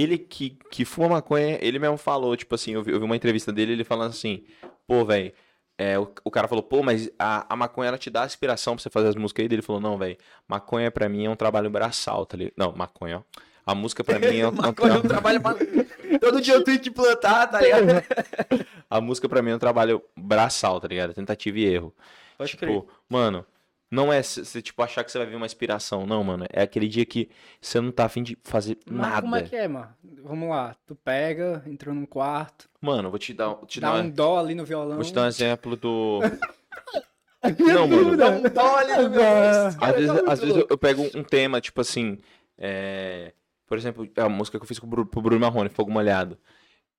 ele que, que fuma maconha, ele mesmo falou, tipo assim, eu vi, eu vi uma entrevista dele, ele falando assim, pô, velho, é, o, o cara falou, pô, mas a, a maconha ela te dá inspiração pra você fazer as músicas aí? Ele falou, não, velho, maconha pra mim é um trabalho braçal, tá ligado? Não, maconha, ó. A música pra mim é um, é Maconha é um tra- trabalho. Todo dia eu tenho que plantar, tá ligado? A música pra mim é um trabalho braçal, tá ligado? Tentativa e erro. Pode tipo, crer. mano, não é você tipo achar que você vai ver uma inspiração, não, mano. É aquele dia que você não tá afim de fazer Mas nada. como é que é, mano? Vamos lá, tu pega, entra num quarto, Mano, vou te dar, te dá dar, um dó ali no violão. vou te dar um exemplo do Não, mano. Dá um dó ali no rosto. Às vezes, às vezes eu, eu pego um tema, tipo assim, é, por exemplo, a música que eu fiz com o Bru- pro Bruno Marrone, Fogo Molhado.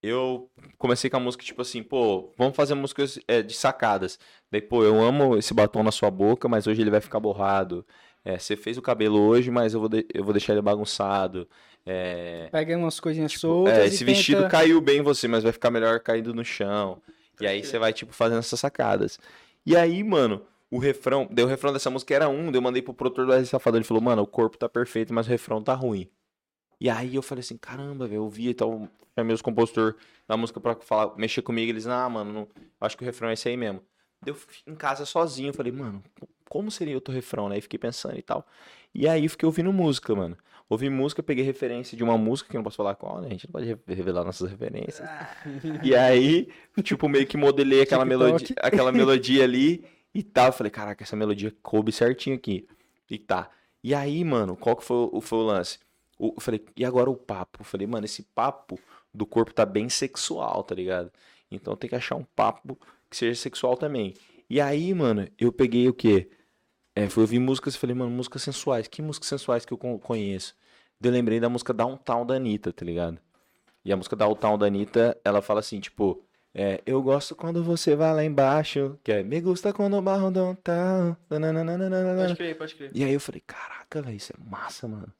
Eu comecei com a música, tipo assim, pô, vamos fazer músicas é, de sacadas. Daí, pô, eu amo esse batom na sua boca, mas hoje ele vai ficar borrado. É, você fez o cabelo hoje, mas eu vou, de- eu vou deixar ele bagunçado. É, Pega umas coisinhas soltas é, e esse tenta... vestido caiu bem em você, mas vai ficar melhor caído no chão. E aí você vai, tipo, fazendo essas sacadas. E aí, mano, o refrão, deu o refrão dessa música era um, daí eu mandei pro produtor do R Safadão, ele falou, mano, o corpo tá perfeito, mas o refrão tá ruim. E aí eu falei assim, caramba, velho, eu vi e tal, chamei os compositor da música pra falar, mexer comigo, eles, ah, mano, não, acho que o refrão é esse aí mesmo. Daí eu fui em casa sozinho, eu falei, mano, como seria outro refrão, né? E fiquei pensando e tal. E aí eu fiquei ouvindo música, mano. Ouvi música, peguei referência de uma música que eu não posso falar qual, né? A gente não pode re- revelar nossas referências. E aí, tipo, meio que modelei aquela melodia, aquela melodia ali e tal. Eu falei, caraca, essa melodia coube certinho aqui. E tá. E aí, mano, qual que foi, foi o lance? Eu falei, e agora o papo? Eu falei, mano, esse papo do corpo tá bem sexual, tá ligado? Então tem que achar um papo que seja sexual também. E aí, mano, eu peguei o quê? É, fui ouvir músicas e falei, mano, músicas sensuais. Que músicas sensuais que eu con- conheço? Eu lembrei da música Downtown da Anitta, tá ligado? E a música Downtown da Anitta, ela fala assim, tipo, é, eu gosto quando você vai lá embaixo, que é, me gusta quando o barro downtown. nananana." Pode crer, pode crer. E aí eu falei, caraca, velho, isso é massa, mano.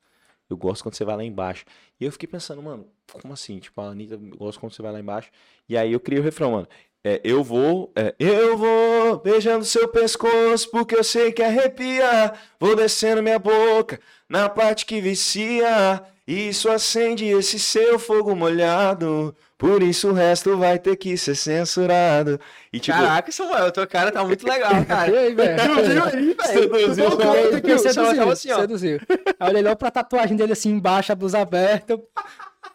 Eu gosto quando você vai lá embaixo. E eu fiquei pensando, mano, como assim? Tipo, a Anitta gosta quando você vai lá embaixo. E aí eu criei o refrão, mano. É, eu vou, é, eu vou beijando seu pescoço porque eu sei que arrepia. Vou descendo minha boca na parte que vicia. Isso acende esse seu fogo molhado. Por isso o resto vai ter que ser censurado. E tipo, Caraca, Samuel, tua cara tá muito legal, cara. aí, velho? Seduziu aí, velho. Seduziu, tava Seduziu, assim, seduziu. Aí ele olhou pra tatuagem dele assim embaixo, a blusa aberta. eu,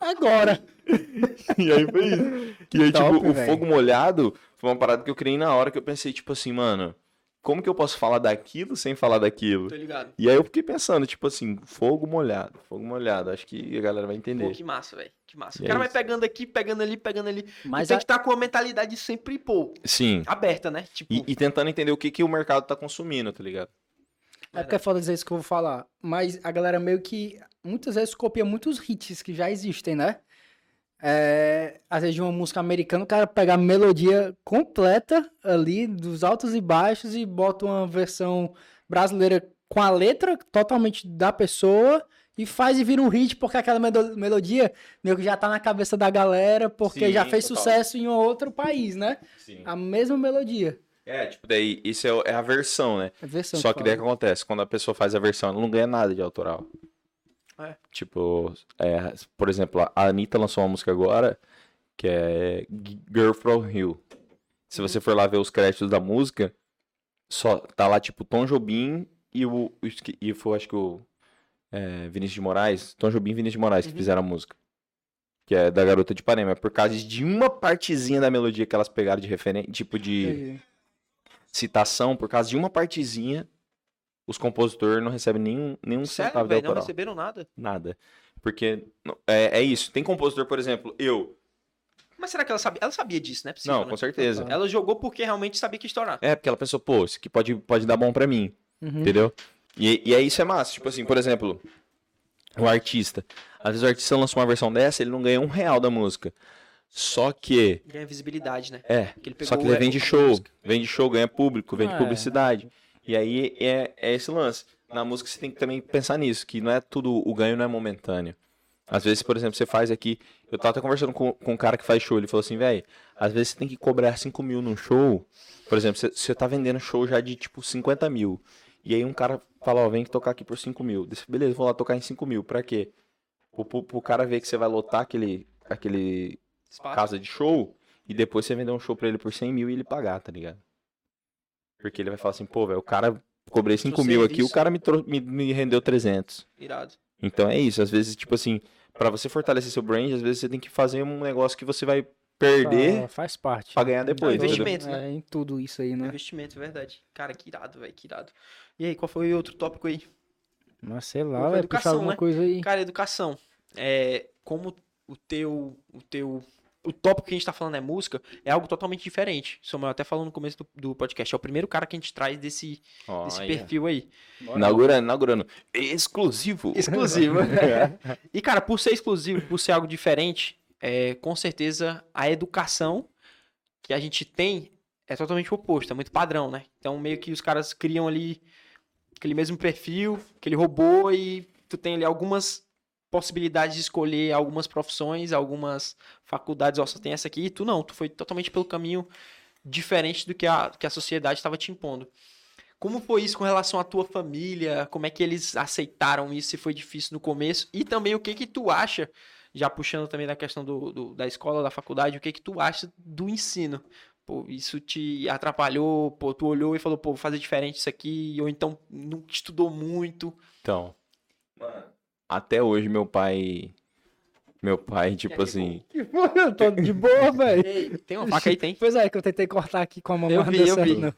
Agora. E aí foi isso. E aí, Top, tipo, o velho. fogo molhado foi uma parada que eu criei na hora que eu pensei, tipo assim, mano, como que eu posso falar daquilo sem falar daquilo? Tô ligado. E aí eu fiquei pensando, tipo assim, fogo molhado, fogo molhado. Acho que a galera vai Pô, entender. que massa, velho. Que massa. E o é cara vai isso. pegando aqui, pegando ali, pegando ali. Mas tem a- que estar com a mentalidade sempre, pô, Sim. aberta, né? Tipo, E, e tentando entender o que, que o mercado tá consumindo, tá ligado? É porque é foda dizer isso que eu vou falar. Mas a galera meio que muitas vezes copia muitos hits que já existem, né? É, às vezes de uma música americana, o cara pega a melodia completa ali, dos altos e baixos, e bota uma versão brasileira com a letra totalmente da pessoa e faz e vira um hit, porque aquela melo- melodia meio que já tá na cabeça da galera, porque Sim, já fez total. sucesso em outro país, né? Sim. A mesma melodia. É, tipo, daí isso é, é a versão, né? A versão Só que daí o que acontece, quando a pessoa faz a versão, ela não ganha nada de autoral. É. Tipo, é, por exemplo, a Anitta lançou uma música agora que é Girl from Hill. Se você for lá ver os créditos da música, só tá lá tipo Tom Jobim e o, e foi acho que o é, Vinícius de Moraes, Tom Jobim e Vinícius de Moraes que Uhum. fizeram a música. Que é da Garota de Ipanema, é por causa de uma partezinha da melodia que elas pegaram de referência, tipo de citação, por causa de uma partezinha, os compositores não recebem nenhum, nenhum Sério, centavo de velho? Não autoral. receberam nada? Nada. Porque é, é isso. Tem compositor, por exemplo, eu. Mas será que ela sabia? Ela sabia disso, né? Possível, Não, né? com certeza. Ela jogou porque realmente sabia que estourar. É, porque ela pensou, pô, isso aqui pode, pode dar bom pra mim, Uhum. entendeu? E, e aí isso é massa. Tipo assim, por exemplo, o artista. Às vezes o artista lança uma versão dessa, ele não ganha um real da música. Só que. Ganha visibilidade, né? É. Que Só que ele vende show. Vende show, ganha público, vende É. publicidade. E aí é, é esse lance. Na música você tem que também pensar nisso, que não é tudo. O ganho não é momentâneo. Às vezes, por exemplo, você faz aqui. Eu tava até conversando com, com um cara que faz show. Ele falou assim, velho, às vezes você tem que cobrar 5 mil num show. Por exemplo, você, você tá vendendo show já de tipo 50 mil. E aí um cara fala, ó, vem tocar aqui por 5 mil. Desse, Beleza, vou lá tocar em 5 mil. Pra quê? Pro, pro, pro cara ver que você vai lotar aquele, aquele Espaço. casa de show e depois você vender um show pra ele por 100 mil e ele pagar, tá ligado? Porque ele vai falar assim, pô, velho, o cara cobrei 5 Seu mil aqui, o serviço. cara me, me, me rendeu 300. Irado. Então é isso, às vezes, tipo assim, pra você fortalecer seu brand, às vezes você tem que fazer um negócio que você vai perder Ah, faz parte. pra ganhar depois, É, entendeu? investimento. né? É, em tudo isso aí, né? Investimento, verdade. Cara, que irado, velho, que irado. E aí, qual foi o outro tópico aí? Mas sei lá, vai educação, puxar alguma né? coisa aí. Cara, educação. É, como o teu, o teu, o tópico que a gente tá falando é música, é algo totalmente diferente. Samuel até falou no começo do, do podcast, é o primeiro cara que a gente traz desse, Ó, desse perfil aí. Inaugurando, inaugurando. Exclusivo. Exclusivo. e, cara, por ser exclusivo, por ser algo diferente, é, com certeza a educação que a gente tem é totalmente o oposto, é muito padrão, né? Então, meio que os caras criam ali aquele mesmo perfil, aquele robô, e tu tem ali algumas possibilidades de escolher algumas profissões, algumas faculdades, ó, só tem essa aqui, e tu não, tu foi totalmente pelo caminho diferente do que a, que a sociedade estava te impondo. Como foi isso com relação à tua família? Como é que eles aceitaram isso? Se foi difícil no começo? E também o que que tu acha, já puxando também da questão do, do- da escola, da faculdade, o que que tu acha do ensino? Pô, isso te atrapalhou? Pô, tu olhou e falou, pô, vou fazer diferente isso aqui? Ou então não estudou muito? Então, até hoje meu pai. Meu pai, tipo assim. Eu tô de boa, velho. Tem uma faca aí, tem? Pois é, que eu tentei cortar aqui com a mão. Eu mas não vi, deu eu certo, vi. não.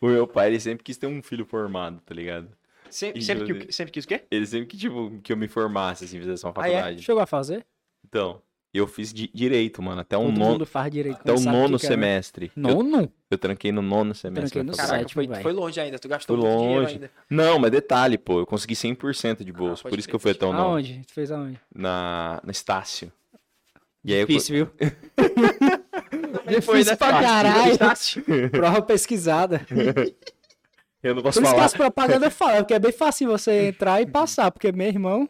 O meu pai, ele sempre quis ter um filho formado, tá ligado? Sempre, sempre, que, sempre quis o quê? Ele sempre que, tipo, que eu me formasse, assim, fizesse uma Ah, é? faculdade. Chegou a fazer? Então, eu fiz di- direito, mano, até um Todo nono, mundo faz direito. até o nono que quer, né? semestre. Eu, Nono? eu tranquei no nono semestre Tranquei no. Caraca, sétimo, foi, foi longe ainda. Tu gastou dinheiro longe. ainda. Não, mas detalhe, pô, eu consegui 100% de bolsa, pode por isso que eu fui até o nono. Aonde? Tu fez aonde? Na, na Estácio. E aí eu, Difícil, viu? Foi, Difícil né? pra caralho. Prova pesquisada. eu não posso Por isso que falar. as propagandas falam, porque é bem fácil você entrar e passar, porque meu irmão,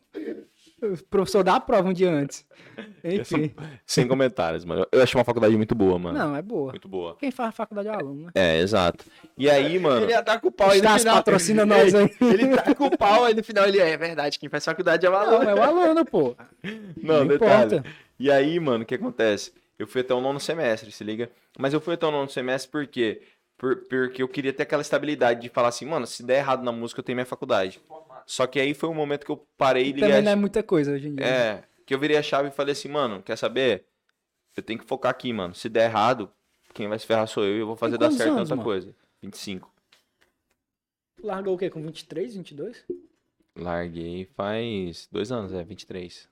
o professor dá a prova um dia antes. Enfim. Sem comentários, mano. Eu achei uma faculdade muito boa, mano. Não, é boa. Muito boa. Quem faz faculdade é aluno, né? É, exato. E aí, mano. Ele ia dar com o pau aí no final. patrocina nós aí. Ele tá com o pau aí no final ele é, é verdade, quem faz faculdade é o Não, aluno. é o aluno, pô. Não, Não detalhe. importa. E aí, mano, o que acontece? Eu fui até o nono semestre, se liga? Mas eu fui até o nono semestre por quê? Por- porque eu queria ter aquela estabilidade de falar assim, mano, se der errado na música, eu tenho minha faculdade. Só que aí foi um momento que eu parei e liguei Também não é muita coisa hoje em dia. É, que eu virei a chave e falei assim, mano, quer saber? Eu tenho que focar aqui, mano. Se der errado, quem vai se ferrar sou eu e eu vou fazer dar certo anos, outra mano? coisa. 25. Largou o quê? Com 23, 22? Larguei faz dois anos, é, 23.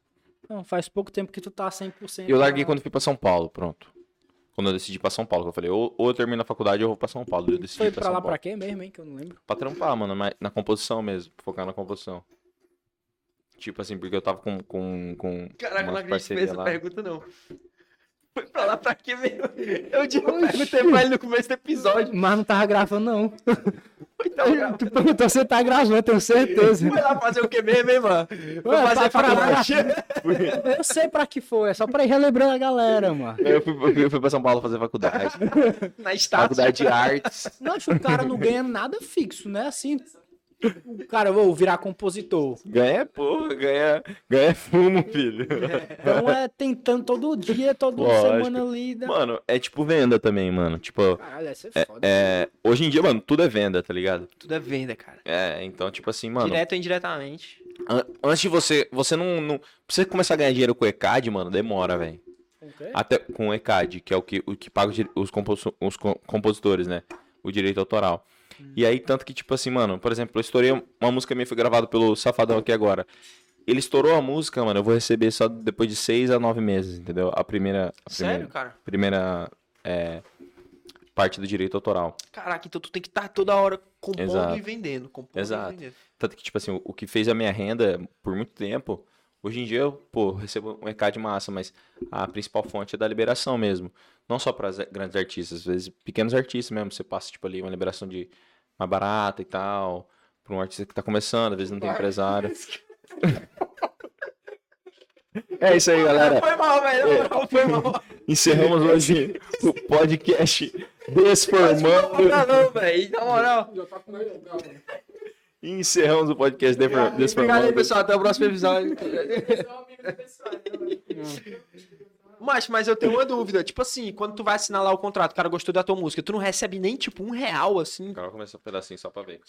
Não, faz pouco tempo que tu tá 100%. Eu larguei na- quando fui pra São Paulo, pronto. Quando eu decidi ir pra São Paulo, que eu falei, ou, ou eu termino a faculdade ou eu vou pra São Paulo. Eu decidi Foi pra pra São lá Paulo. pra quê mesmo, hein? Que eu não lembro. Pra trampar, mano, mas na composição mesmo, focar na composição. Tipo assim, porque eu tava com. com, com Caraca, não acredito que fez essa pergunta, não. Foi pra lá pra quê mesmo? Eu, digo, eu perguntei pra ele no começo do episódio. Mas não tava gravando, não. Gravando. Tu perguntou se tá gravando, eu tenho certeza. Foi lá fazer o que mesmo, hein, mano? Foi Ué, fazer pra- pra- faculdade. Eu sei pra que foi, é só pra ir relembrando a galera, mano. Eu fui, eu fui pra São Paulo fazer faculdade. Na estátua. faculdade de artes. Não, acho que o cara não ganha nada fixo, né? Assim, o cara, eu vou virar compositor. Ganha porra, ganha, ganha fumo, filho. Então é tentando todo dia, toda Lógico. semana ali. Né? Mano, é tipo venda também, mano. Tipo, Caralho, essa é é, foda. é- hoje em dia, mano, tudo é venda, tá ligado? Tudo é venda, cara. É, então, tipo assim, mano. Direto ou indiretamente. an- antes de você. Você não, não. Pra você começar a ganhar dinheiro com o ECAD, mano, demora, velho. Com o quê? Até com o ECAD, que é o que, o que paga os compos- os co- compositores, né? O direito autoral. E aí, tanto que, tipo assim, mano, por exemplo, eu estourei uma música minha, foi gravada pelo Safadão aqui agora. Ele estourou a música, mano, eu vou receber só depois de seis a nove meses, entendeu? A primeira. A Sério, primeira, cara? primeira é, parte do direito autoral. Caraca, então tu tem que estar toda hora compondo Exato. e vendendo. Compondo Exato. e vendendo. Tanto que, tipo assim, o que fez a minha renda por muito tempo, hoje em dia eu, pô, recebo um ECAD massa, mas a principal fonte é da liberação mesmo. Não só para grandes artistas, às vezes pequenos artistas mesmo, você passa, tipo, ali uma liberação de mais barata e tal, para um artista que tá começando, às vezes não tem empresário. É isso aí, galera. Foi mal, velho. na moral, Foi mal. Encerramos hoje o podcast Desformando. Não, não, velho. Na moral. Encerramos o podcast Defor- Obrigado aí, pessoal. Até o próximo episódio. Mas, mas eu tenho uma dúvida. Tipo assim, quando tu vai assinar lá o contrato, o cara gostou da tua música, tu não recebe nem, tipo, um real, assim, O cara começou um pedacinho só pra ver.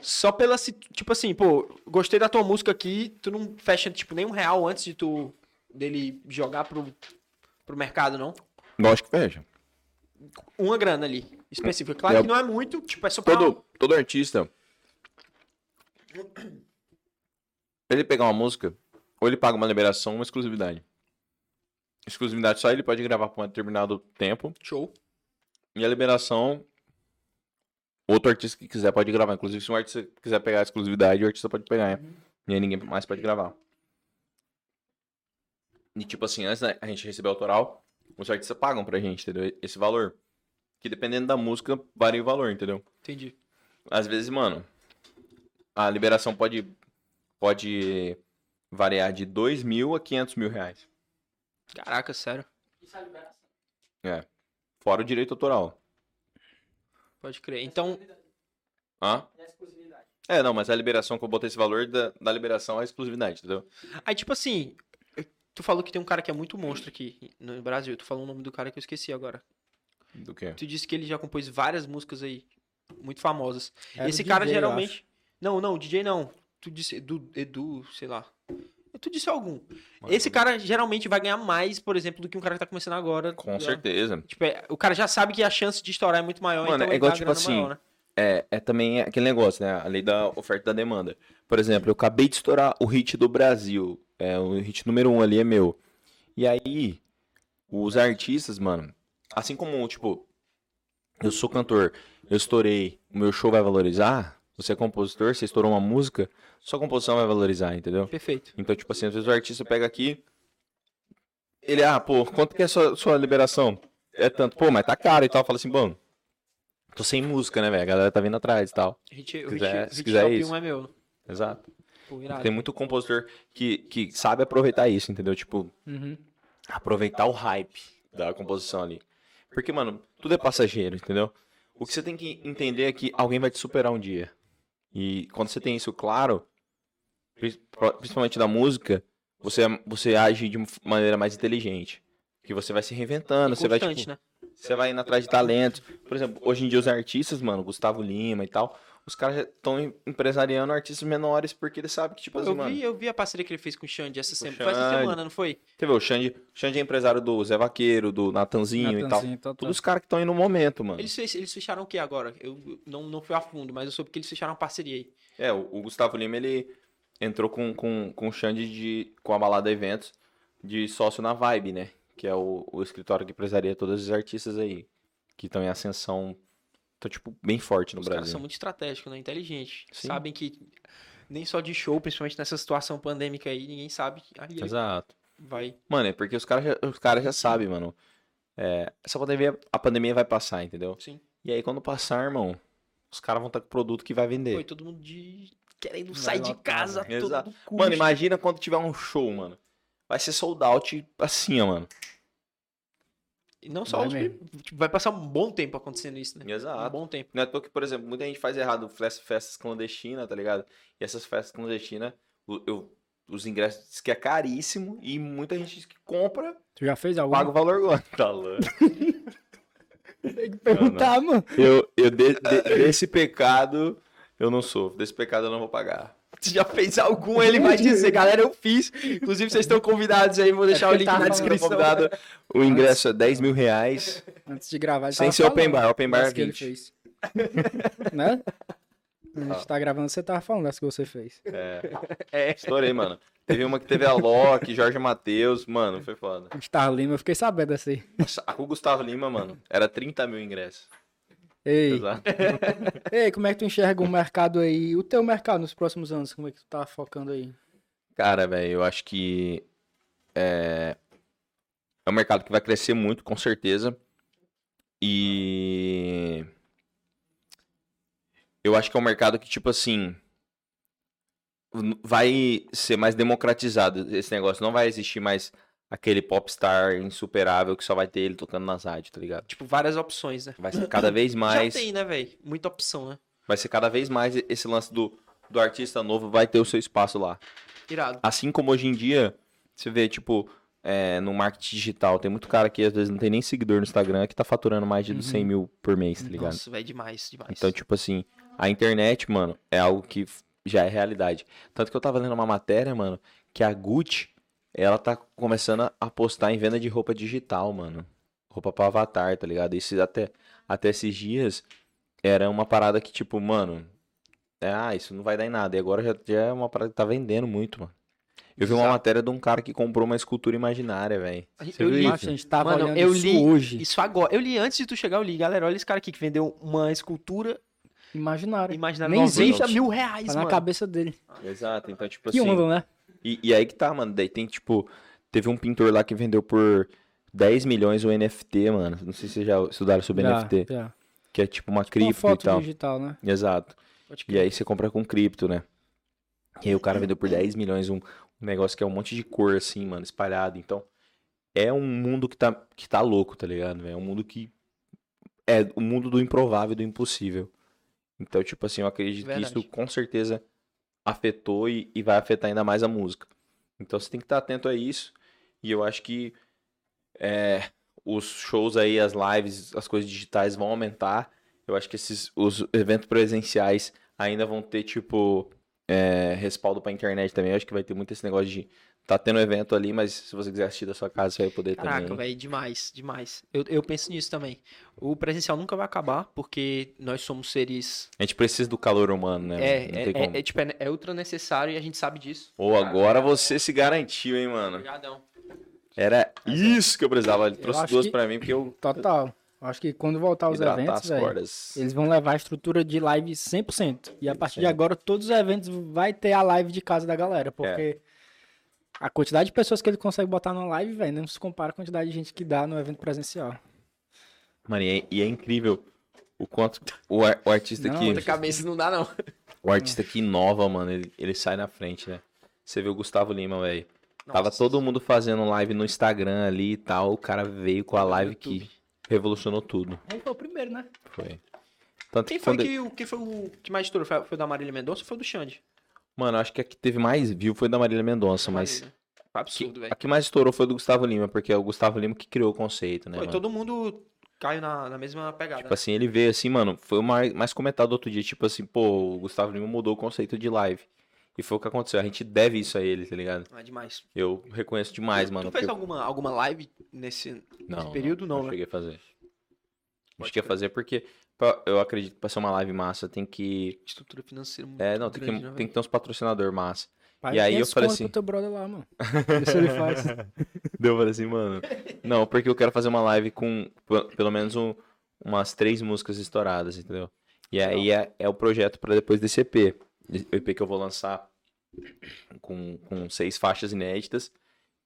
só pela... Tipo assim, pô, gostei da tua música aqui, tu não fecha, tipo, nem um real antes de tu... dele jogar pro, pro mercado, não? Lógico que veja. Uma grana ali, específica. Claro É, que não é muito, tipo, é só pra... Todo, todo artista. Ele pegar uma música, ou ele paga uma liberação, uma exclusividade. Exclusividade só ele pode gravar por um determinado tempo. Show. E a liberação, outro artista que quiser pode gravar. Inclusive, se um artista quiser pegar a exclusividade, o artista pode pegar. né? E aí ninguém mais pode gravar. E tipo assim, antes da a gente receber autoral, os artistas pagam pra gente, entendeu? Esse valor. Que dependendo da música, varia o valor, entendeu? Entendi. Às vezes, mano, a liberação pode, pode variar de 2 mil a 500 mil reais. Caraca, sério. É. Fora o direito autoral. Pode crer. Então, Hã? É, não, mas a liberação que eu botei esse valor da, da liberação é a exclusividade, entendeu? aí tipo assim, tu falou que tem um cara que é muito monstro aqui no Brasil. Tu falou o nome do cara que eu esqueci agora. Do que? Tu disse que ele já compôs várias músicas aí, muito famosas. Era Esse cara geralmente. Não, não, DJ não. Tu disse Edu, Edu, sei lá. Tu disse algum. Esse cara geralmente vai ganhar mais, por exemplo, do que um cara que tá começando agora. Com Já- certeza. Tipo, é, o cara já sabe que a chance de estourar é muito maior, Mano, então é igual, a tipo assim, maior, né? É, é também aquele negócio, né? A lei da oferta e da demanda. Por exemplo, eu acabei de estourar o hit do Brasil. É, o hit número um ali é meu. E aí, os artistas, mano, assim como, tipo, eu sou cantor, eu estourei, o meu show vai valorizar, você é compositor, você estourou uma música, sua composição vai valorizar, entendeu? Perfeito. Então, tipo assim, às vezes o artista pega aqui, ele, ah, pô, quanto que é a sua, sua liberação? É tanto, pô, mas tá caro e tal. Fala assim, bom, tô sem música, né, velho? A galera tá vindo atrás e tal. Hit, o quiser- hit, se quiser isso. 1 é meu. Exato. Pô. Tem muito compositor que, que sabe aproveitar isso, entendeu? Tipo, Uhum. aproveitar o hype da composição ali. Porque, mano, tudo é passageiro, entendeu? O que você tem que entender é que alguém vai te superar um dia. E quando você tem isso claro, pri- principalmente da música, você, você age de maneira mais inteligente. Que você vai se reinventando, você vai, tipo, né? você vai indo atrás de talentos. Por exemplo, hoje em dia os artistas, mano, Gustavo Lima e tal, os caras estão empresariando artistas menores porque eles sabem que, tipo assim, eu, mano... vi, eu vi a parceria que ele fez com o Xande essa semana. Xande. semana, não foi? Você vê, o Xande, o Xande é empresário do Zé Vaqueiro, do Natanzinho, e tal. Natanzinho, tal, tal. Todos os caras que estão aí no momento, mano. Eles, eles fecharam o que agora? Eu não, não fui a fundo, mas eu soube que eles fecharam uma parceria aí. É, o, o Gustavo Lima, ele entrou com, com, com o Xande de, com a Balada Eventos de sócio na Vibe, né? Que é o, o escritório que empresaria todos os artistas aí. Que estão em ascensão, tô, tipo, bem forte no Os caras Brasil. são muito estratégicos, né? Inteligentes. Sim. Sabem que nem só de show, principalmente nessa situação pandêmica aí, ninguém sabe. Exato. vai. Mano, é porque os caras já, os cara já sabem, mano. É, essa pandemia, a pandemia vai passar, entendeu? Sim. E aí quando passar, irmão, os caras vão estar com produto que vai vender. Foi todo mundo de. querendo Vai sair de lotar, casa todo Exato. Mano, imagina quando tiver um show, mano. Vai ser sold out assim, ó, mano. E não só Vai os. mesmo. tipo, vai passar um bom tempo acontecendo isso, né? Um Exato. bom tempo. Não é porque, por exemplo, muita gente faz errado fes- festas clandestinas, tá ligado? E essas festas clandestinas, eu, os ingressos diz que é caríssimo e muita gente diz que compra, Tu já fez algo? paga o valor igual. Tá louco. Tem que perguntar, mano. Eu, eu de- de- desse pecado, eu não sou. Desse pecado eu não vou pagar. Se já fez algum, ele vai dizer, galera, eu fiz. Inclusive, vocês estão convidados aí, vou deixar o link Tá na descrição. Convidado, o ingresso é 10 mil reais. Antes de gravar, Sem ser open bar, open bar é das que ele 20. fez. né? A gente tá gravando, você tava falando das que você fez. É, É. estourei, mano. Teve uma que teve a Loki, Jorge Matheus, mano, foi foda. Gustavo Lima, eu fiquei sabendo dessa aí. Nossa, a com o Gustavo Lima, mano, era 30 mil ingressos. Ei, Exato. ei, como é que tu enxerga o mercado aí? O teu mercado nos próximos anos, como é que tu tá focando aí? Cara, velho, eu acho que é... é um mercado que vai crescer muito, com certeza. E eu acho que é um mercado que, tipo assim, vai ser mais democratizado esse negócio. Não vai existir mais aquele popstar insuperável que só vai ter ele tocando nas rádios, tá ligado? Tipo, várias opções, né? Vai ser cada vez mais. Já tem, né, velho? Muita opção, né? Vai ser cada vez mais esse lance do, do artista novo vai ter o seu espaço lá. Irado. Assim como hoje em dia, você vê, tipo, é, no marketing digital, tem muito cara que às vezes não tem nem seguidor no Instagram que tá faturando mais de Uhum. 100 mil por mês, tá ligado? Nossa, velho, demais, demais. Então, tipo assim, a internet, mano, é algo que já é realidade. Tanto que eu tava lendo uma matéria, mano, que a Gucci, ela tá começando a apostar em venda de roupa digital, mano. Roupa pra avatar, tá ligado? Isso até, até esses dias era uma parada que, tipo, mano, é, ah, isso não vai dar em nada. E agora já, já é uma parada que tá vendendo muito, mano. Eu vi uma Exato. matéria de um cara que comprou uma escultura imaginária, velho. Eu li- isso? Macho, a gente tava Mano, olhando eu isso li hoje. Isso agora. Eu li antes de tu chegar, eu li. Galera, olha esse cara aqui que vendeu uma escultura Imaginário. imaginária. Nem 90 existe. mil reais, Tá na mano. cabeça dele. Exato, então, tipo Que assim. onda, né? E, e aí que tá, mano. Daí tem, tipo, teve um pintor lá que vendeu por 10 milhões o NFT, mano. Não sei se vocês já estudaram sobre Já, NFT. já. Que é tipo uma Uma cripto e foto tal. digital, né? Exato. E aí você compra com cripto, né? E aí o cara vendeu por 10 milhões um, um negócio que é um monte de cor, assim, mano, espalhado. Então, é um mundo que tá, que tá louco, tá ligado? É um mundo que. É o mundo do improvável e do impossível. Então, tipo assim, eu acredito que Verdade. isso com certeza afetou e, e vai afetar ainda mais a música. Então você tem que estar atento a isso. E eu acho que é, os shows aí, as lives, as coisas digitais vão aumentar. Eu acho que esses os eventos presenciais ainda vão ter, tipo, é, respaldo pra internet também. Eu acho que vai ter muito esse negócio de tá tendo evento ali, mas se você quiser assistir da sua casa, você vai poder Caraca, também. velho, demais, demais. Eu, eu penso nisso também. O presencial nunca vai acabar, porque nós somos seres. A gente precisa do calor humano, né? É, Não é, é, é, tipo, é, é ultra necessário e a gente sabe disso. Ou agora você se garantiu, hein, mano? Obrigadão. Era isso que eu precisava. Ele trouxe duas que- pra mim, porque eu Total. Acho que quando voltar os eventos, cordas. eles vão levar a estrutura de live 100%. E a partir de 100%. agora, todos os eventos vai ter a live de casa da galera. Porque a quantidade de pessoas que ele consegue botar na live, velho, não se compara a quantidade de gente que dá no evento presencial. Mano, e é, e é incrível o quanto o, ar- o artista Não, que Outra cabeça não dá, não. o artista que inova, mano, ele, ele sai na frente, né? Você vê o Gustavo Lima, velho. Tava todo mundo fazendo live no Instagram ali e tal. O cara veio com a live que revolucionou tudo. Ele foi o primeiro, né? Foi. Tanto Quem que foi quando- que, o- quem foi o que mais estourou? Foi, foi o da Marília Mendonça ou foi o do Xande? Mano, acho que a que teve mais view foi da Marília Mendonça, mas absurdo, velho. a que mais estourou foi do Gustavo Lima, porque é o Gustavo Lima que criou o conceito, né, Foi, todo mundo caiu na, na mesma pegada. Tipo assim, ele veio assim, mano, foi o mais, mais comentado outro dia, tipo assim, pô, o Gustavo Lima mudou o conceito de live. E foi o que aconteceu, a gente deve isso a ele, tá ligado? Ah, demais. Eu reconheço demais, tu, mano. Tu fez porque- alguma, alguma live nesse, Não, nesse período? Não, né? cheguei a fazer. Não Pode cheguei a crer. fazer porque pra- eu acredito que pra ser uma live massa tem que. Estrutura financeira muito É, não, tem grande, que, né, tem que ter uns patrocinador massa. Paga E aí eu 500 falei assim- teu brother lá, mano. Se ele faz. Deu, eu falei assim, mano. Não, porque eu quero fazer uma live com pelo menos um- umas três músicas estouradas, entendeu? E aí é, é o projeto pra depois desse EP. o EP que eu vou lançar com, com seis faixas inéditas.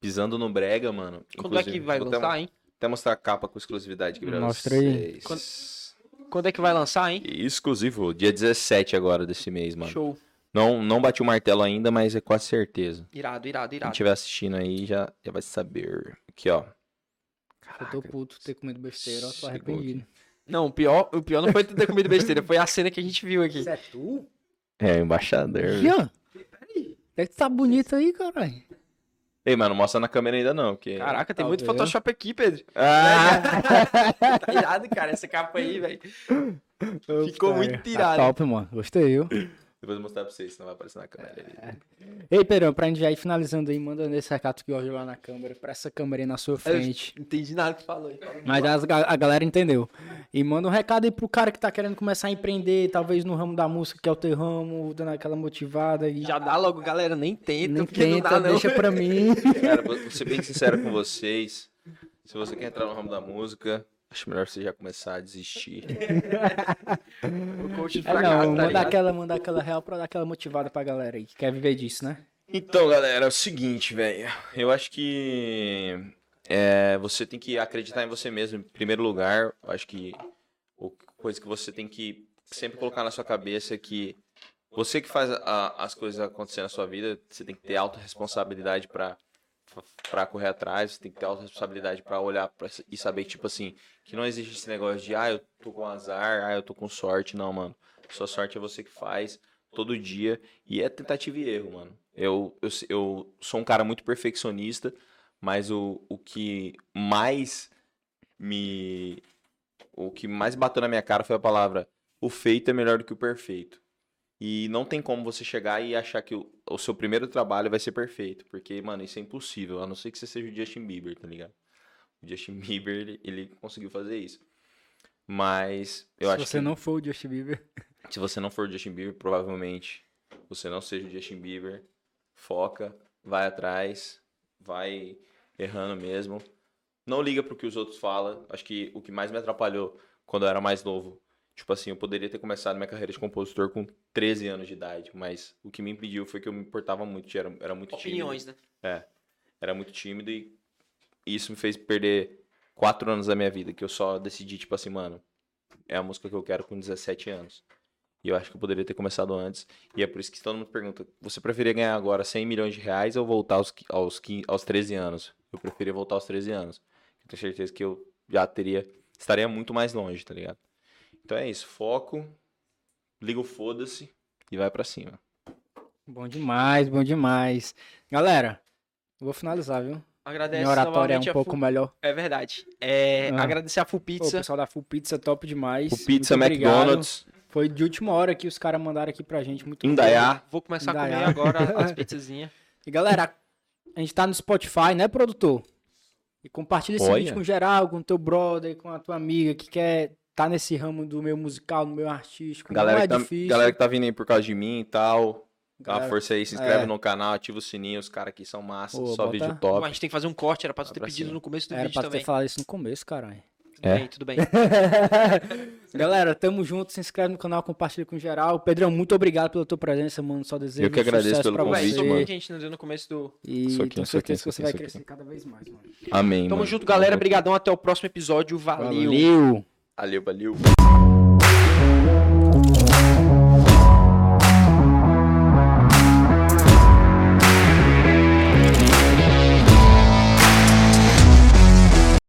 Pisando no Brega, mano. Quando é que vai até- lançar, hein? Até mostrar a capa com exclusividade pra Mostra aí. vocês. Quando é que vai lançar, hein? Exclusivo, dia 17 agora desse mês, mano. Show. Não, não bati o martelo ainda, mas é quase certeza. Irado, irado, Quem irado. estiver assistindo aí já, já vai saber. Aqui, ó. Eu tô puto ter comido besteira, ó, tô arrependido. Não, o pior, o pior não foi tu ter comido besteira, foi a cena que a gente viu aqui. Isso é tu? É, embaixador. Aqui, ó. É que tá bonito aí, caralho. Ei, mano, não mostra na câmera ainda não, porque... Caraca, tem Tá muito? Photoshop aqui, Pedro. Ah! Tá irado, cara, essa capa aí, velho. Ficou muito Tá tirado. top, mano. Gostei, viu? Depois eu vou mostrar pra vocês, senão vai aparecer na câmera. ali. Ei, Pedrão, pra gente já ir finalizando aí, manda nesse recado que eu lá na câmera, pra essa câmera aí na sua frente. Não entendi nada que tu falou. Mas as a galera entendeu. E manda um recado aí pro cara que tá querendo começar a empreender, talvez no ramo da música, que é o teu ramo, dando aquela motivada aí. Já dá logo, galera, nem tenta, Nem porque não tenta, dá não. deixa pra mim. Cara, vou ser bem sincero com vocês. Se você quer entrar no ramo da música, acho melhor você já começar a desistir. O coach É, não, tá manda ligado? aquela, manda aquela real pra dar aquela motivada pra galera aí, que quer viver disso, né? Então, galera, é o seguinte, velho. Eu acho que é, você tem que acreditar em você mesmo em primeiro lugar. Eu acho que a coisa que você tem que sempre colocar na sua cabeça é que você que faz a- as coisas acontecer na sua vida, você tem que ter autorresponsabilidade pra para correr atrás, tem que ter autorresponsabilidade pra olhar pra, e saber tipo assim, que não existe esse negócio de, ah, eu tô com azar, ah, eu tô com sorte. Não, mano. Sua sorte é você que faz todo dia e é tentativa e erro, mano. Eu, eu, eu sou um cara muito perfeccionista, mas o, o que mais me. O que mais bateu na minha cara foi a palavra: o feito é melhor do que o perfeito. E não tem como você chegar e achar que o, o seu primeiro trabalho vai ser perfeito, porque, mano, isso é impossível, a não ser que você seja o Justin Bieber, tá ligado? O Justin Bieber, ele, ele conseguiu fazer isso. Mas eu Se acho você que não for o Justin Bieber. se você não for o Justin Bieber, provavelmente você não seja o Justin Bieber. Foca, vai atrás, vai errando mesmo. Não liga pro que os outros falam. Acho que o que mais me atrapalhou quando eu era mais novo, tipo assim, eu poderia ter começado minha carreira de compositor com 13 anos de idade, mas o que me impediu foi que eu me importava muito, era, era muito Opiniões, tímido. né? Era muito tímido e isso me fez perder quatro anos da minha vida, que eu só decidi, tipo assim, mano, é a música que eu quero com 17 anos. E eu acho que eu poderia ter começado antes. E é por isso que todo mundo pergunta: você preferia ganhar agora 100 milhões de reais ou voltar aos, aos, 15, aos 13 anos? Eu preferia voltar aos 13 anos. Eu tenho certeza que eu já teria. Estaria muito mais longe, tá ligado? Então é isso. Foco, liga o foda-se e vai pra cima. Bom demais, bom demais. Galera, vou finalizar, viu? Agradece Minha oratória é um a pouco Full... melhor. É verdade. É, Ah. Agradecer a Full Pô, o Pizza. pessoal da Full Pizza, top demais. O Pizza Muito obrigado. McDonald's, Foi de última hora que os caras mandaram aqui pra gente. Muito Indaiá. Vou começar a comer Indaiá. agora as pizzazinhas. E galera, a gente tá no Spotify, né, produtor? E compartilha esse Olha. vídeo com geral, com teu brother, com a tua amiga que quer tá nesse ramo do meu musical, do meu artístico. Galera, não é que tá, difícil. galera que tá vindo aí por causa de mim e tal. Dá uma força aí, se inscreve é. no canal, ativa o sininho, os caras aqui são massa, Pô, só bota- vídeo Pô, top. a gente tem que fazer um corte, era pra tu ter pra pedido cima. no começo do Era vídeo pra ter também. falado isso no começo, caralho. Tudo É? bem, tudo bem. Galera, tamo junto, se inscreve no canal, compartilha com geral. Pedrão, muito obrigado pela tua presença, mano. Só desejo Eu que agradeço sucesso pelo convite, você. mano. a gente não deu no começo do... E Isso aqui, tenho isso aqui, certeza isso que você aqui, vai aqui. crescer cada vez mais, mano. Amém, Tamo mano. junto, galera. Brigadão. Até o próximo episódio. Valeu. Valeu. Valeu, valeu.